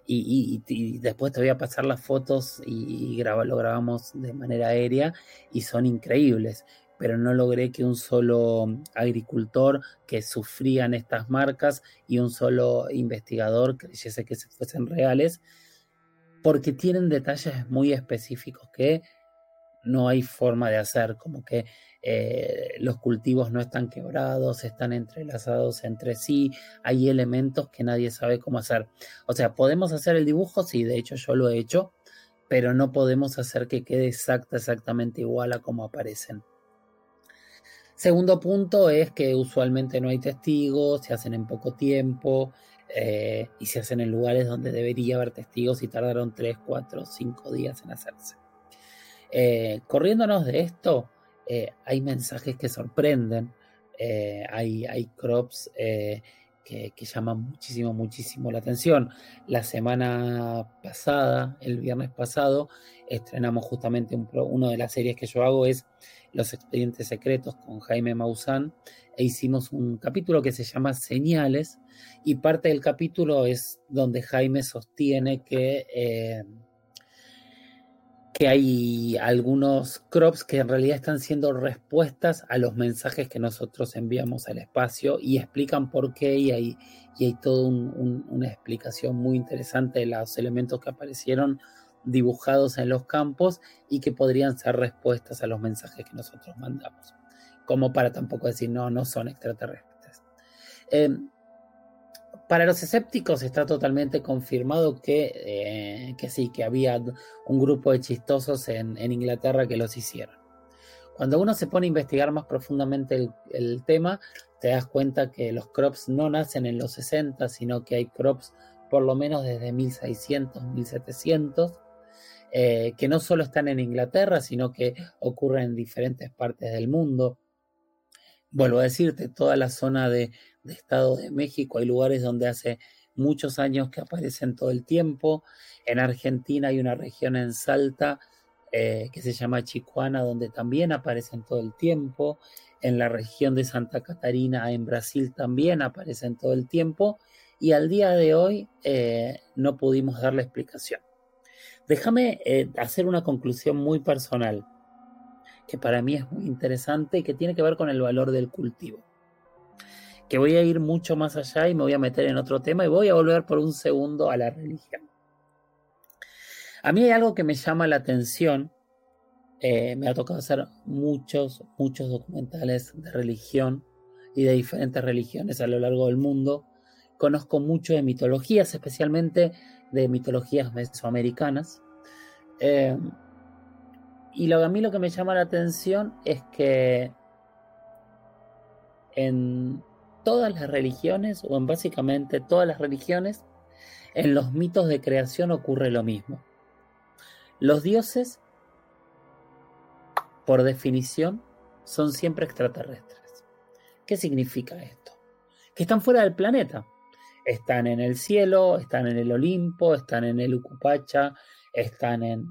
Y, después te voy a pasar las fotos y, lo grabamos de manera aérea y son increíbles. Pero no logré que un solo agricultor que sufrían estas marcas y un solo investigador creyese que se fuesen reales, porque tienen detalles muy específicos que no hay forma de hacer, como que eh, los cultivos no están quebrados, están entrelazados entre sí, hay elementos que nadie sabe cómo hacer. O sea, podemos hacer el dibujo, sí, de hecho yo lo he hecho, pero no podemos hacer que quede exacta, exactamente igual a como aparecen. Segundo punto es que usualmente no hay testigos, se hacen en poco tiempo eh, y se hacen en lugares donde debería haber testigos y tardaron 3, 4, 5 días en hacerse. Eh, corriéndonos de esto, eh, hay mensajes que sorprenden, eh, hay, hay, crops que, llaman muchísimo, muchísimo la atención. La semana pasada, el viernes pasado, estrenamos justamente una de las series que yo hago es Los expedientes secretos con Jaime Maussan e hicimos un capítulo que se llama Señales y parte del capítulo es donde Jaime sostiene que que hay algunos crops que en realidad están siendo respuestas a los mensajes que nosotros enviamos al espacio y explican por qué y hay, y hay toda una explicación muy interesante de los elementos que aparecieron dibujados en los campos y que podrían ser respuestas a los mensajes que nosotros mandamos. Como para tampoco decir, no, no son extraterrestres. Eh, para los escépticos está totalmente confirmado que, eh, que sí, que había un grupo de chistosos en, Inglaterra que los hicieron. Cuando uno se pone a investigar más profundamente el, tema, te das cuenta que los crops no nacen en los 60, sino que hay crops por lo menos desde 1600, 1700, eh, que no solo están en Inglaterra, sino que ocurren en diferentes partes del mundo. Vuelvo a decirte, toda la zona de, de Estado de México, hay lugares donde hace muchos años que aparecen todo el tiempo. En Argentina hay una región en Salta eh, que se llama Chicuana, donde también aparecen todo el tiempo. En la región de Santa Catarina, en Brasil, también aparecen todo el tiempo. Y al día de hoy eh, no pudimos darle explicación. Déjame eh, hacer una conclusión muy personal, que para mí es muy interesante y que tiene que ver con el valor del cultivo que voy a ir mucho más allá y me voy a meter en otro tema y voy a volver por un segundo a la religión. A mí hay algo que me llama la atención. Eh, me ha tocado hacer muchos, muchos documentales de religión y de diferentes religiones a lo largo del mundo. Conozco mucho de mitologías, especialmente de mitologías mesoamericanas. Eh, y lo, a mí lo que me llama la atención es que en todas las religiones, o en básicamente todas las religiones, en los mitos de creación ocurre lo mismo. Los dioses, por definición, son siempre extraterrestres. ¿Qué significa esto? Que están fuera del planeta. Están en el cielo, están en el Olimpo, están en el Ucupacha, están en,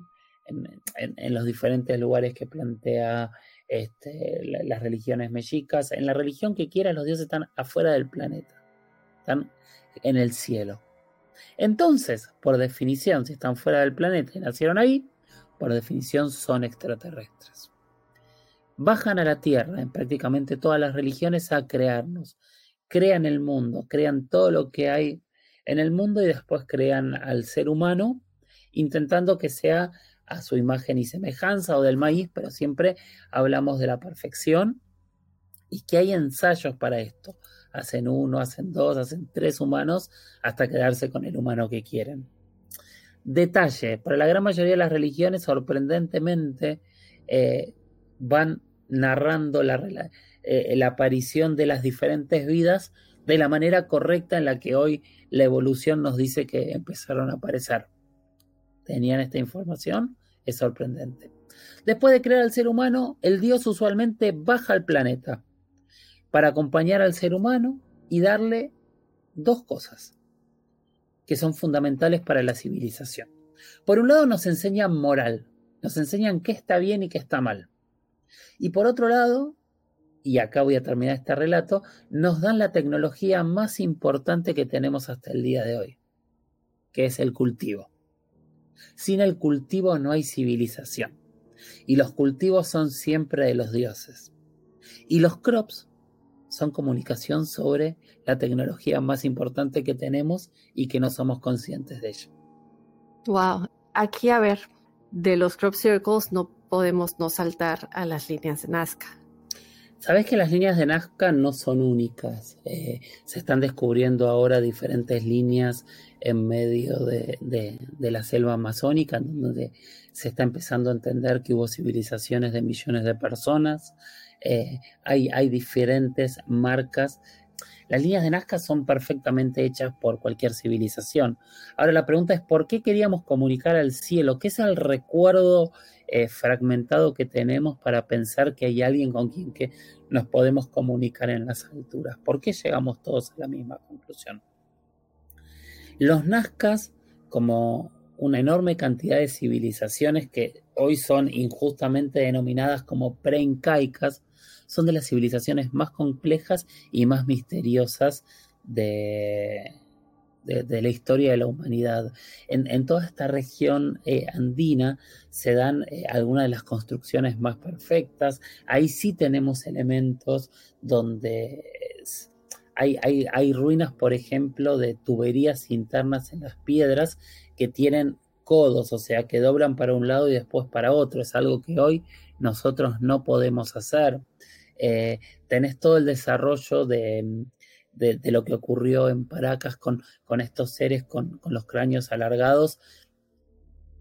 en los diferentes lugares que plantea este, las religiones mexicas, en la religión que quiera, los dioses están afuera del planeta, están en el cielo. Entonces, por definición, si están fuera del planeta y nacieron ahí, por definición son extraterrestres. Bajan a la Tierra en prácticamente todas las religiones a crearnos. Crean el mundo, crean todo lo que hay en el mundo y después crean al ser humano intentando que sea a su imagen y semejanza o del maíz, pero siempre hablamos de la perfección y que hay ensayos para esto. Hacen uno, hacen dos, hacen tres humanos hasta quedarse con el humano que quieren. Detalle, para la gran mayoría de las religiones, sorprendentemente, eh, van narrando eh, la aparición de las diferentes vidas de la manera correcta en la que hoy la evolución nos dice que empezaron a aparecer. ¿Tenían esta información? Es sorprendente. Después de crear al ser humano, el Dios usualmente baja al planeta para acompañar al ser humano y darle dos cosas que son fundamentales para la civilización. Por un lado nos enseñan moral, nos enseñan qué está bien y qué está mal. Y por otro lado, y acá voy a terminar este relato, nos dan la tecnología más importante que tenemos hasta el día de hoy, que es el cultivo. Sin el cultivo no hay civilización. Y los cultivos son siempre de los dioses. Y los crops son comunicación sobre la tecnología más importante que tenemos y que no somos conscientes de ello. Wow, aquí a ver, de los crop circles no podemos no saltar a las líneas de Nazca. Sabes que las líneas de Nazca no son únicas. Eh, se están descubriendo ahora diferentes líneas en medio de, de, la selva amazónica, donde se está empezando a entender que hubo civilizaciones de millones de personas, eh, hay, hay diferentes marcas. Las líneas de Nazca son perfectamente hechas por cualquier civilización. Ahora la pregunta es, ¿por qué queríamos comunicar al cielo? ¿Qué es el recuerdo eh, fragmentado que tenemos para pensar que hay alguien con quien nos podemos comunicar en las alturas? ¿Por qué llegamos todos a la misma conclusión? Los Nazcas, como una enorme cantidad de civilizaciones que hoy son injustamente denominadas como preincaicas, son de las civilizaciones más complejas y más misteriosas de, la historia de la humanidad. En, toda esta región eh, andina se dan eh, algunas de las construcciones más perfectas. Ahí sí tenemos elementos donde hay, hay, hay ruinas, por ejemplo, de tuberías internas en las piedras que tienen codos, o sea, que doblan para un lado y después para otro. Es algo que hoy nosotros no podemos hacer. Eh, tenés todo el desarrollo de, lo que ocurrió en Paracas con, con estos seres con, los cráneos alargados,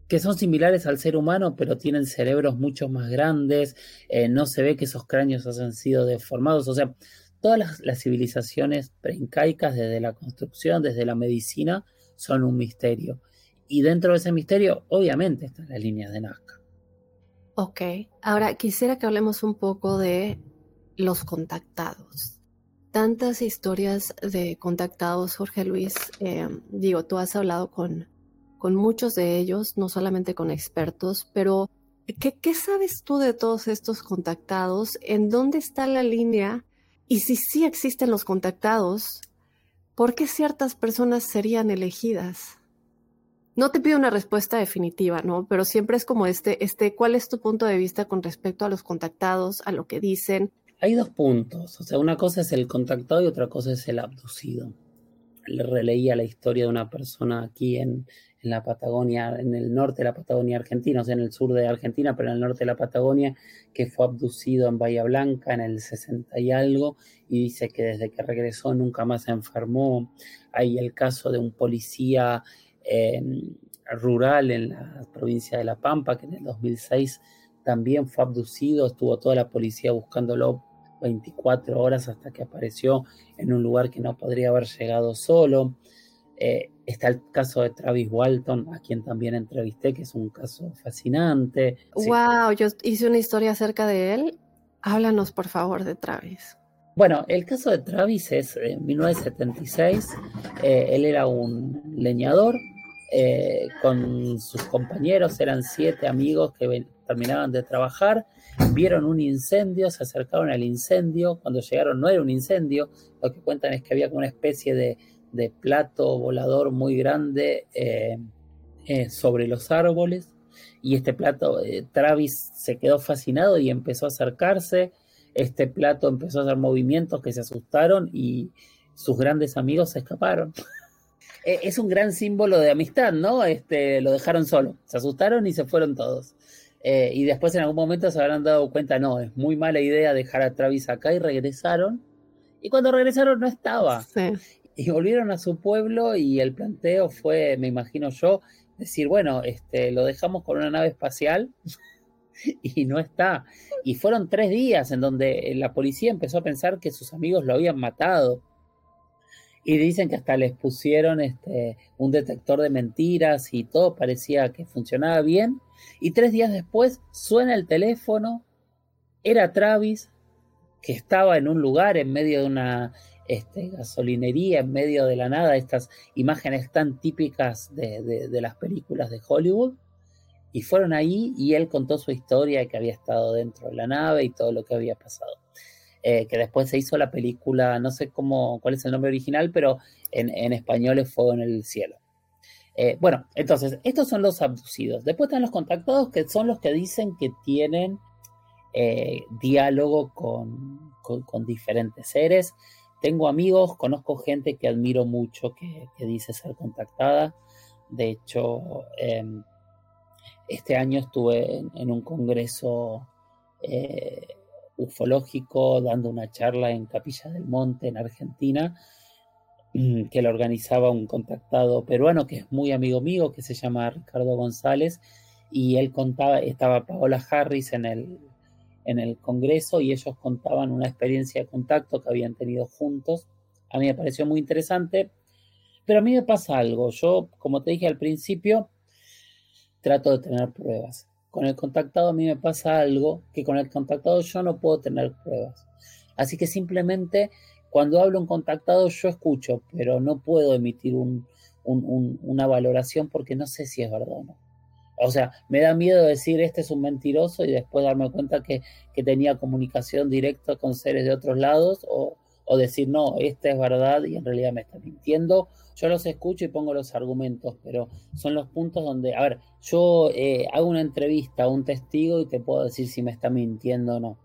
que son similares al ser humano, pero tienen cerebros mucho más grandes, eh, no se ve que esos cráneos hayan sido deformados, o sea, todas las, civilizaciones preincaicas, desde la construcción, desde la medicina, son un misterio. Y dentro de ese misterio, obviamente, están las líneas de Nazca. Ok, ahora quisiera que hablemos un poco de los contactados. Tantas historias de contactados, Jorge Luis. Eh, digo, tú has hablado con, con muchos de ellos, no solamente con expertos, pero ¿qué, ¿qué sabes tú de todos estos contactados? ¿En dónde está la línea? Y si sí existen los contactados, ¿por qué ciertas personas serían elegidas? No te pido una respuesta definitiva, ¿no? Pero siempre es como este, este, ¿cuál es tu punto de vista con respecto a los contactados, a lo que dicen? Hay dos puntos, o sea, una cosa es el contactado y otra cosa es el abducido. Le releía la historia de una persona aquí en, en la Patagonia, en el norte de la Patagonia argentina, o sea, en el sur de Argentina, pero en el norte de la Patagonia, que fue abducido en Bahía Blanca en el 60 y algo, y dice que desde que regresó nunca más se enfermó. Hay el caso de un policía rural en la provincia de La Pampa, que en el 2006 también fue abducido, estuvo toda la policía buscándolo 24 horas hasta que apareció en un lugar que no podría haber llegado solo. Eh, está el caso de Travis Walton, a quien también entrevisté, que es un caso fascinante. Wow, yo hice una historia acerca de él. Háblanos por favor de Travis. Bueno, el caso de Travis es en 1976. Eh, él era un leñador eh, con sus compañeros, eran siete amigos que terminaban de trabajar, vieron un incendio, se acercaron al incendio, cuando llegaron no era un incendio, lo que cuentan es que había como una especie de, plato volador muy grande eh, eh, sobre los árboles, y este plato, Travis se quedó fascinado y empezó a acercarse, este plato empezó a hacer movimientos que se asustaron y sus grandes amigos se escaparon. eh, es un gran símbolo de amistad, ¿no? Este, lo dejaron solo, se asustaron y se fueron todos. Eh, y después en algún momento se habrán dado cuenta, no, es muy mala idea dejar a Travis acá y regresaron. Y cuando regresaron no estaba. Y volvieron a su pueblo y el planteo fue, me imagino yo, decir, bueno, este, lo dejamos con una nave espacial y no está. Y fueron tres días en donde la policía empezó a pensar que sus amigos lo habían matado y dicen que hasta les pusieron este, un detector de mentiras y todo parecía que funcionaba bien. Y tres días después suena el teléfono, era Travis, que estaba en un lugar en medio de una este, gasolinería, en medio de la nada, estas imágenes tan típicas de, de las películas de Hollywood. Y fueron ahí y él contó su historia, que había estado dentro de la nave y todo lo que había pasado. Eh, que después se hizo la película, no sé cómo, cuál es el nombre original, pero en, español es Fuego en el Cielo. Eh, bueno, entonces, estos son los abducidos. Después están los contactados, que son los que dicen que tienen eh, diálogo con, diferentes seres. Tengo amigos, conozco gente que admiro mucho que, dice ser contactada. De hecho, em, este año estuve en, un congreso ufológico, dando una charla en Capilla del Monte, en Argentina, mm, que la organizaba un contactado peruano que es muy amigo mío, que se llama Ricardo González, y él contaba, estaba Paola Harris en el, en el Congreso y ellos contaban una experiencia de contacto que habían tenido juntos. A mí me pareció muy interesante, pero a mí me pasa algo. Yo, como te dije al principio, trato de tener pruebas. Con el contactado a mí me pasa algo que con el contactado yo no puedo tener pruebas. Así que simplemente cuando hablo un contactado yo escucho, pero no puedo emitir una valoración porque no sé si es verdad o no. O sea, me da miedo decir este es un mentiroso y después darme cuenta que, que tenía comunicación directa con seres de otros lados o, o decir, no, esta es verdad y en realidad me está mintiendo. Yo los escucho y pongo los argumentos, pero son los puntos donde, a ver, yo eh, hago una entrevista a un testigo y te puedo decir si me está mintiendo o no.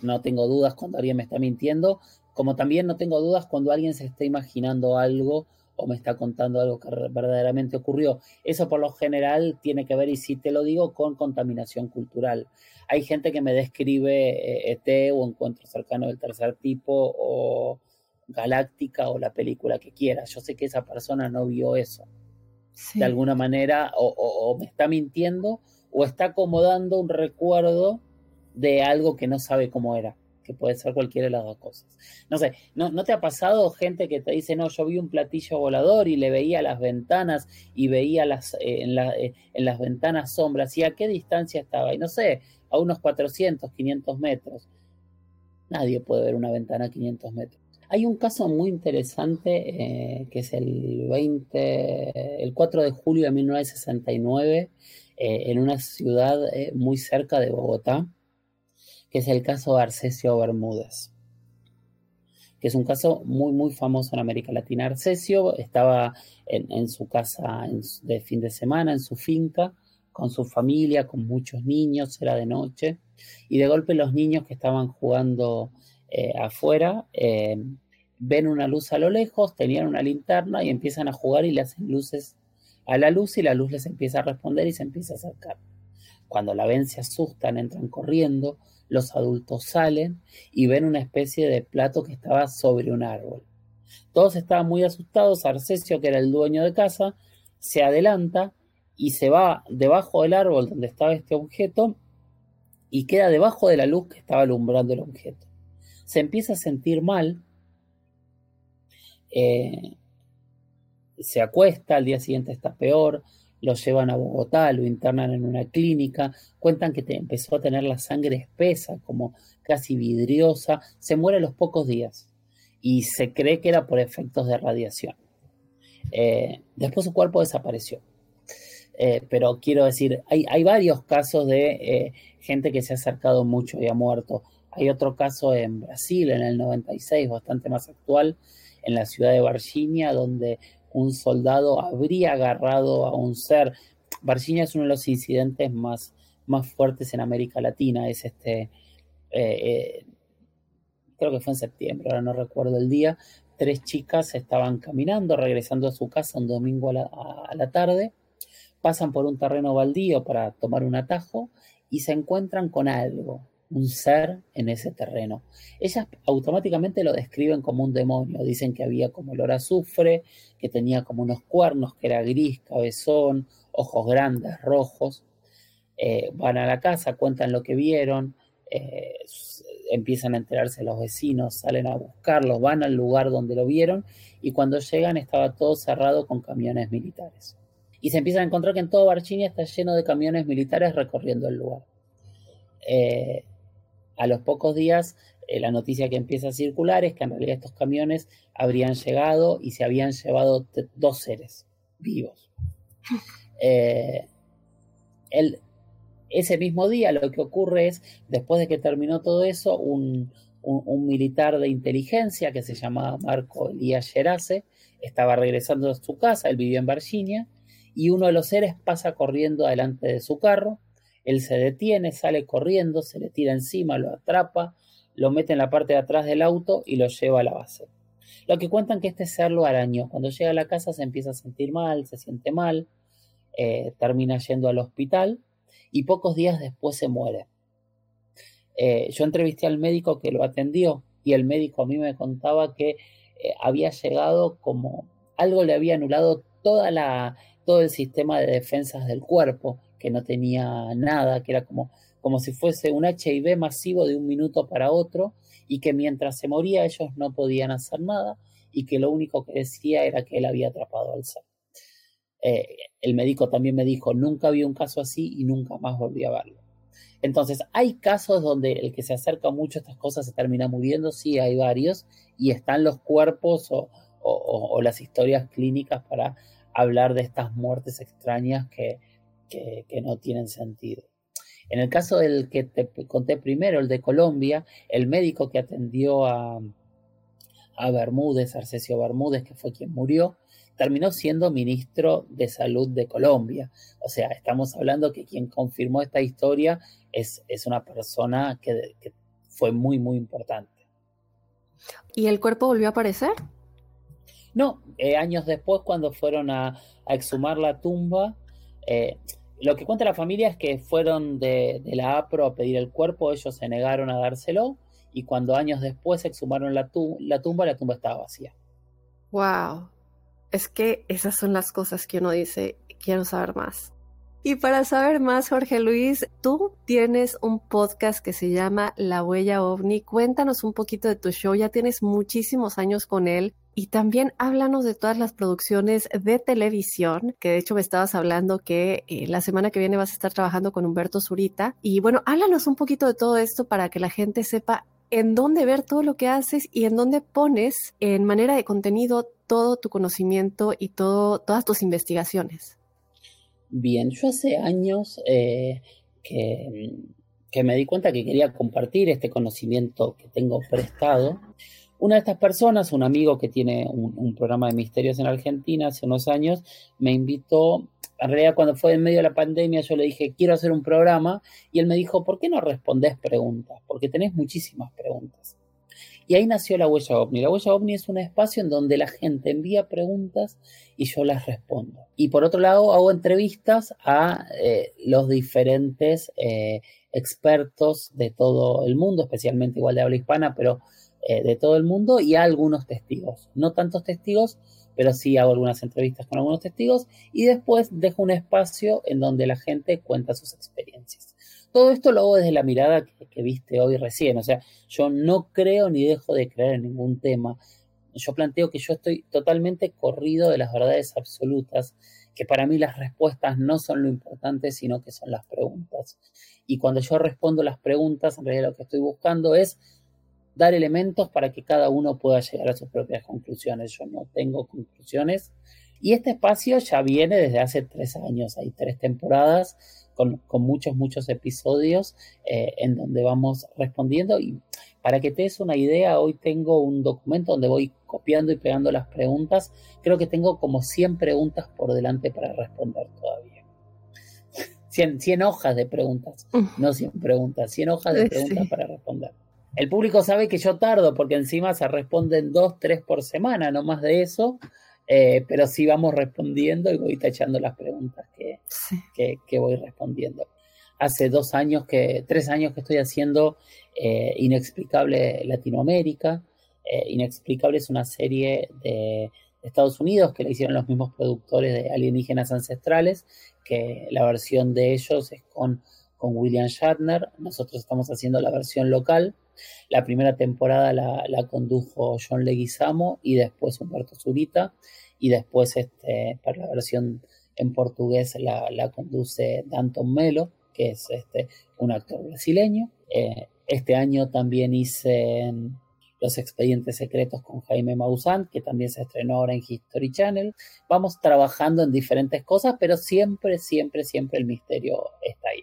No tengo dudas cuando alguien me está mintiendo, como también no tengo dudas cuando alguien se está imaginando algo o me está contando algo que verdaderamente ocurrió. Eso por lo general tiene que ver, y si te lo digo, con contaminación cultural. Hay gente que me describe ET eh, e o encuentro cercano del tercer tipo o Galáctica o la película que quiera. Yo sé que esa persona no vio eso. De alguna manera o, me está mintiendo o está acomodando un recuerdo de algo que no sabe cómo era que puede ser cualquiera de las dos cosas. No sé, ¿no, te ha pasado gente que te dice, no, yo vi un platillo volador y le veía las ventanas y veía las, eh, en, eh, en, las ventanas sombras y a qué distancia estaba? Y no sé, a unos 400, 500 metros. Nadie puede ver una ventana a 500 metros. Hay un caso muy interesante eh, que es el 20, el 4 de julio de 1969 eh, en una ciudad muy cerca de Bogotá, que es el caso de Arcesio Bermúdez, que es un caso muy, muy famoso en América Latina. Arcesio estaba en, su casa de fin de semana, en su finca, con su familia, con muchos niños, era de noche, y de golpe los niños que estaban jugando eh, afuera eh, ven una luz a lo lejos, tenían una linterna y empiezan a jugar y le hacen luces a la luz y la luz les empieza a responder y se empieza a acercar. Cuando la ven se asustan, entran corriendo, los adultos salen y ven una especie de plato que estaba sobre un árbol. Todos estaban muy asustados, Arcesio, que era el dueño de casa, se adelanta y se va debajo del árbol donde estaba este objeto y queda debajo de la luz que estaba alumbrando el objeto. Se empieza a sentir mal, eh, se acuesta, al día siguiente está peor, lo llevan a Bogotá, lo internan en una clínica, cuentan que empezó a tener la sangre espesa, como casi vidriosa, se muere a los pocos días y se cree que era por efectos de radiación. Eh, después su cuerpo desapareció. Eh, pero quiero decir, hay, hay varios casos de eh, gente que se ha acercado mucho y ha muerto. Hay otro caso en Brasil, en el 96, bastante más actual, en la ciudad de Virginia, donde un soldado habría agarrado a un ser. Virginia es uno de los incidentes más, más fuertes en América Latina. Es este, eh, creo que fue en septiembre, ahora no recuerdo el día, tres chicas estaban caminando, regresando a su casa un domingo a la, tarde, pasan por un terreno baldío para tomar un atajo y se encuentran con algo, un ser en ese terreno. Ellas automáticamente lo describen como un demonio, dicen que había como olor a azufre, que tenía como unos cuernos, que era gris, cabezón, ojos grandes, rojos. Eh, van a la casa, cuentan lo que vieron, eh, empiezan a enterarse los vecinos, salen a buscarlos, van al lugar donde lo vieron y cuando llegan estaba todo cerrado con camiones militares. Y se empiezan a encontrar que en todo Virginia está lleno de camiones militares recorriendo el lugar. Eh, a los pocos días, eh, la noticia que empieza a circular es que en realidad estos camiones habrían llegado y se habían llevado dos seres vivos. Eh, ese mismo día lo que ocurre es, después de que terminó todo eso, un, militar de inteligencia que se llamaba Marco Elías Gerace estaba regresando a su casa, él vivía en Virginia, y uno de los seres pasa corriendo delante de su carro, él se detiene, sale corriendo, se le tira encima, lo atrapa, lo mete en la parte de atrás del auto y lo lleva a la base. Lo que cuentan que este ser lo arañó. Cuando llega a la casa se empieza a sentir mal, se siente mal, eh, termina yendo al hospital y pocos días después se muere. Eh, yo entrevisté al médico que lo atendió y el médico a mí me contaba que eh, había llegado como algo le había anulado toda la, todo el sistema de defensas del cuerpo, que no tenía nada, que era como, como si fuese un HIV masivo de un minuto para otro y que mientras se moría ellos no podían hacer nada y que lo único que decía era que él había atrapado al ser. Eh, el médico también me dijo, nunca vi un caso así y nunca más volví a verlo. Entonces, hay casos donde el que se acerca mucho a estas cosas se termina muriendo, sí, hay varios, y están los cuerpos o, las historias clínicas para hablar de estas muertes extrañas que, no tienen sentido. En el caso del que te conté primero, el de Colombia, el médico que atendió a, a Bermúdez, Arcesio Bermúdez, que fue quien murió, terminó siendo ministro de Salud de Colombia. O sea, estamos hablando que quien confirmó esta historia es, es una persona que, fue muy, muy importante. ¿Y el cuerpo volvió a aparecer? No, eh, años después cuando fueron a, exhumar la tumba, eh, lo que cuenta la familia es que fueron de, la APRO a pedir el cuerpo, ellos se negaron a dárselo y cuando años después exhumaron la, la tumba, la tumba estaba vacía. Wow, es que esas son las cosas que uno dice, quiero saber más. Y para saber más, Jorge Luis, tú tienes un podcast que se llama La Huella OVNI. Cuéntanos un poquito de tu show, ya tienes muchísimos años con él. Y también háblanos de todas las producciones de televisión, que de hecho me estabas hablando que eh, la semana que viene vas a estar trabajando con Humberto Zurita. Y bueno, háblanos un poquito de todo esto para que la gente sepa en dónde ver todo lo que haces y en dónde pones en manera de contenido todo tu conocimiento y todo, todas tus investigaciones. Bien, yo hace años eh, que, que, me di cuenta que quería compartir este conocimiento que tengo prestado. Una de estas personas, un amigo que tiene un, programa de misterios en Argentina hace unos años, me invitó en realidad cuando fue en medio de la pandemia yo le dije, quiero hacer un programa, y él me dijo, ¿por qué no respondés preguntas? Porque tenés muchísimas preguntas. Y ahí nació la huella ovni. La huella ovni es un espacio en donde la gente envía preguntas y yo las respondo. Y por otro lado, hago entrevistas a eh, los diferentes eh, expertos de todo el mundo, especialmente igual de habla hispana, pero eh, de todo el mundo, y a algunos testigos. No tantos testigos, pero sí hago algunas entrevistas con algunos testigos y después dejo un espacio en donde la gente cuenta sus experiencias. Todo esto lo hago desde la mirada que, viste hoy recién, o sea, yo no creo ni dejo de creer en ningún tema. Yo planteo que yo estoy totalmente corrido de las verdades absolutas, que para mí las respuestas no son lo importante, sino que son las preguntas. Y cuando yo respondo las preguntas, en realidad lo que estoy buscando es dar elementos para que cada uno pueda llegar a sus propias conclusiones. Yo no tengo conclusiones. Y este espacio ya viene desde hace tres años, hay tres temporadas con, muchos, muchos episodios eh, en donde vamos respondiendo. Y para que te des una idea, hoy tengo un documento donde voy copiando y pegando las preguntas. Creo que tengo como 100 preguntas por delante para responder todavía. 100, hojas de preguntas, no 100 preguntas, 100 hojas de preguntas para responder. El público sabe que yo tardo porque encima se responden dos, tres por semana, no más de eso. Eh, pero sí vamos respondiendo y voy tachando las preguntas que, que, voy respondiendo. Hace dos años que, tres años que estoy haciendo eh, Inexplicable Latinoamérica. Eh, Inexplicable es una serie de, Estados Unidos que le hicieron los mismos productores de Alienígenas Ancestrales, que la versión de ellos es con, con William Shatner. Nosotros estamos haciendo la versión local. La primera temporada la, la condujo John Leguizamo y después Humberto Zurita. Y después este, para la versión en portugués la, la conduce Danton Melo, que es este, un actor brasileño. Eh, este año también hice Los Expedientes Secretos con Jaime Maussan, que también se estrenó ahora en History Channel. Vamos trabajando en diferentes cosas, pero siempre, siempre, siempre el misterio está ahí.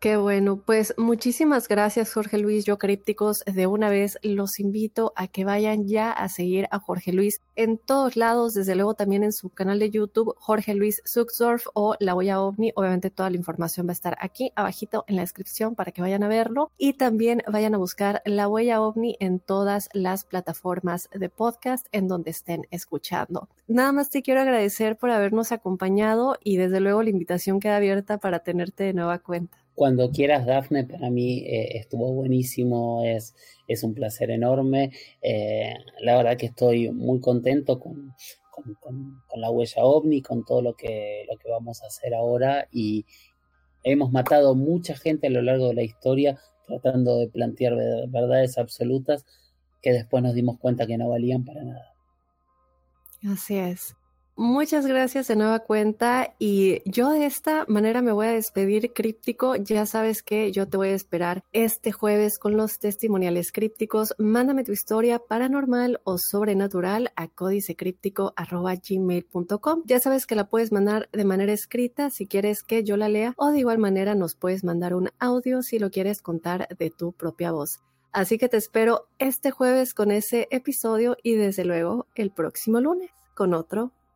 Qué bueno, pues muchísimas gracias Jorge Luis, yo crípticos, de una vez los invito a que vayan ya a seguir a Jorge Luis en todos lados, desde luego también en su canal de YouTube, Jorge Luis Zuxdorf o La Huella OVNI, obviamente toda la información va a estar aquí abajito en la descripción para que vayan a verlo y también vayan a buscar La Huella OVNI en todas las plataformas de podcast en donde estén escuchando. Nada más te quiero agradecer por habernos acompañado y desde luego la invitación queda abierta para tenerte de nueva cuenta. Cuando quieras, Dafne, para mí eh, estuvo buenísimo, es, es un placer enorme. Eh, la verdad que estoy muy contento con, con, la huella ovni, con todo lo que, lo que vamos a hacer ahora y hemos matado mucha gente a lo largo de la historia tratando de plantear verdades absolutas que después nos dimos cuenta que no valían para nada. Así es. Muchas gracias de nueva cuenta y yo de esta manera me voy a despedir críptico. Ya sabes que yo te voy a esperar este jueves con los testimoniales crípticos. Mándame tu historia paranormal o sobrenatural a códicecríptico.gmail.com. Ya sabes que la puedes mandar de manera escrita si quieres que yo la lea o de igual manera nos puedes mandar un audio si lo quieres contar de tu propia voz. Así que te espero este jueves con ese episodio y desde luego el próximo lunes con otro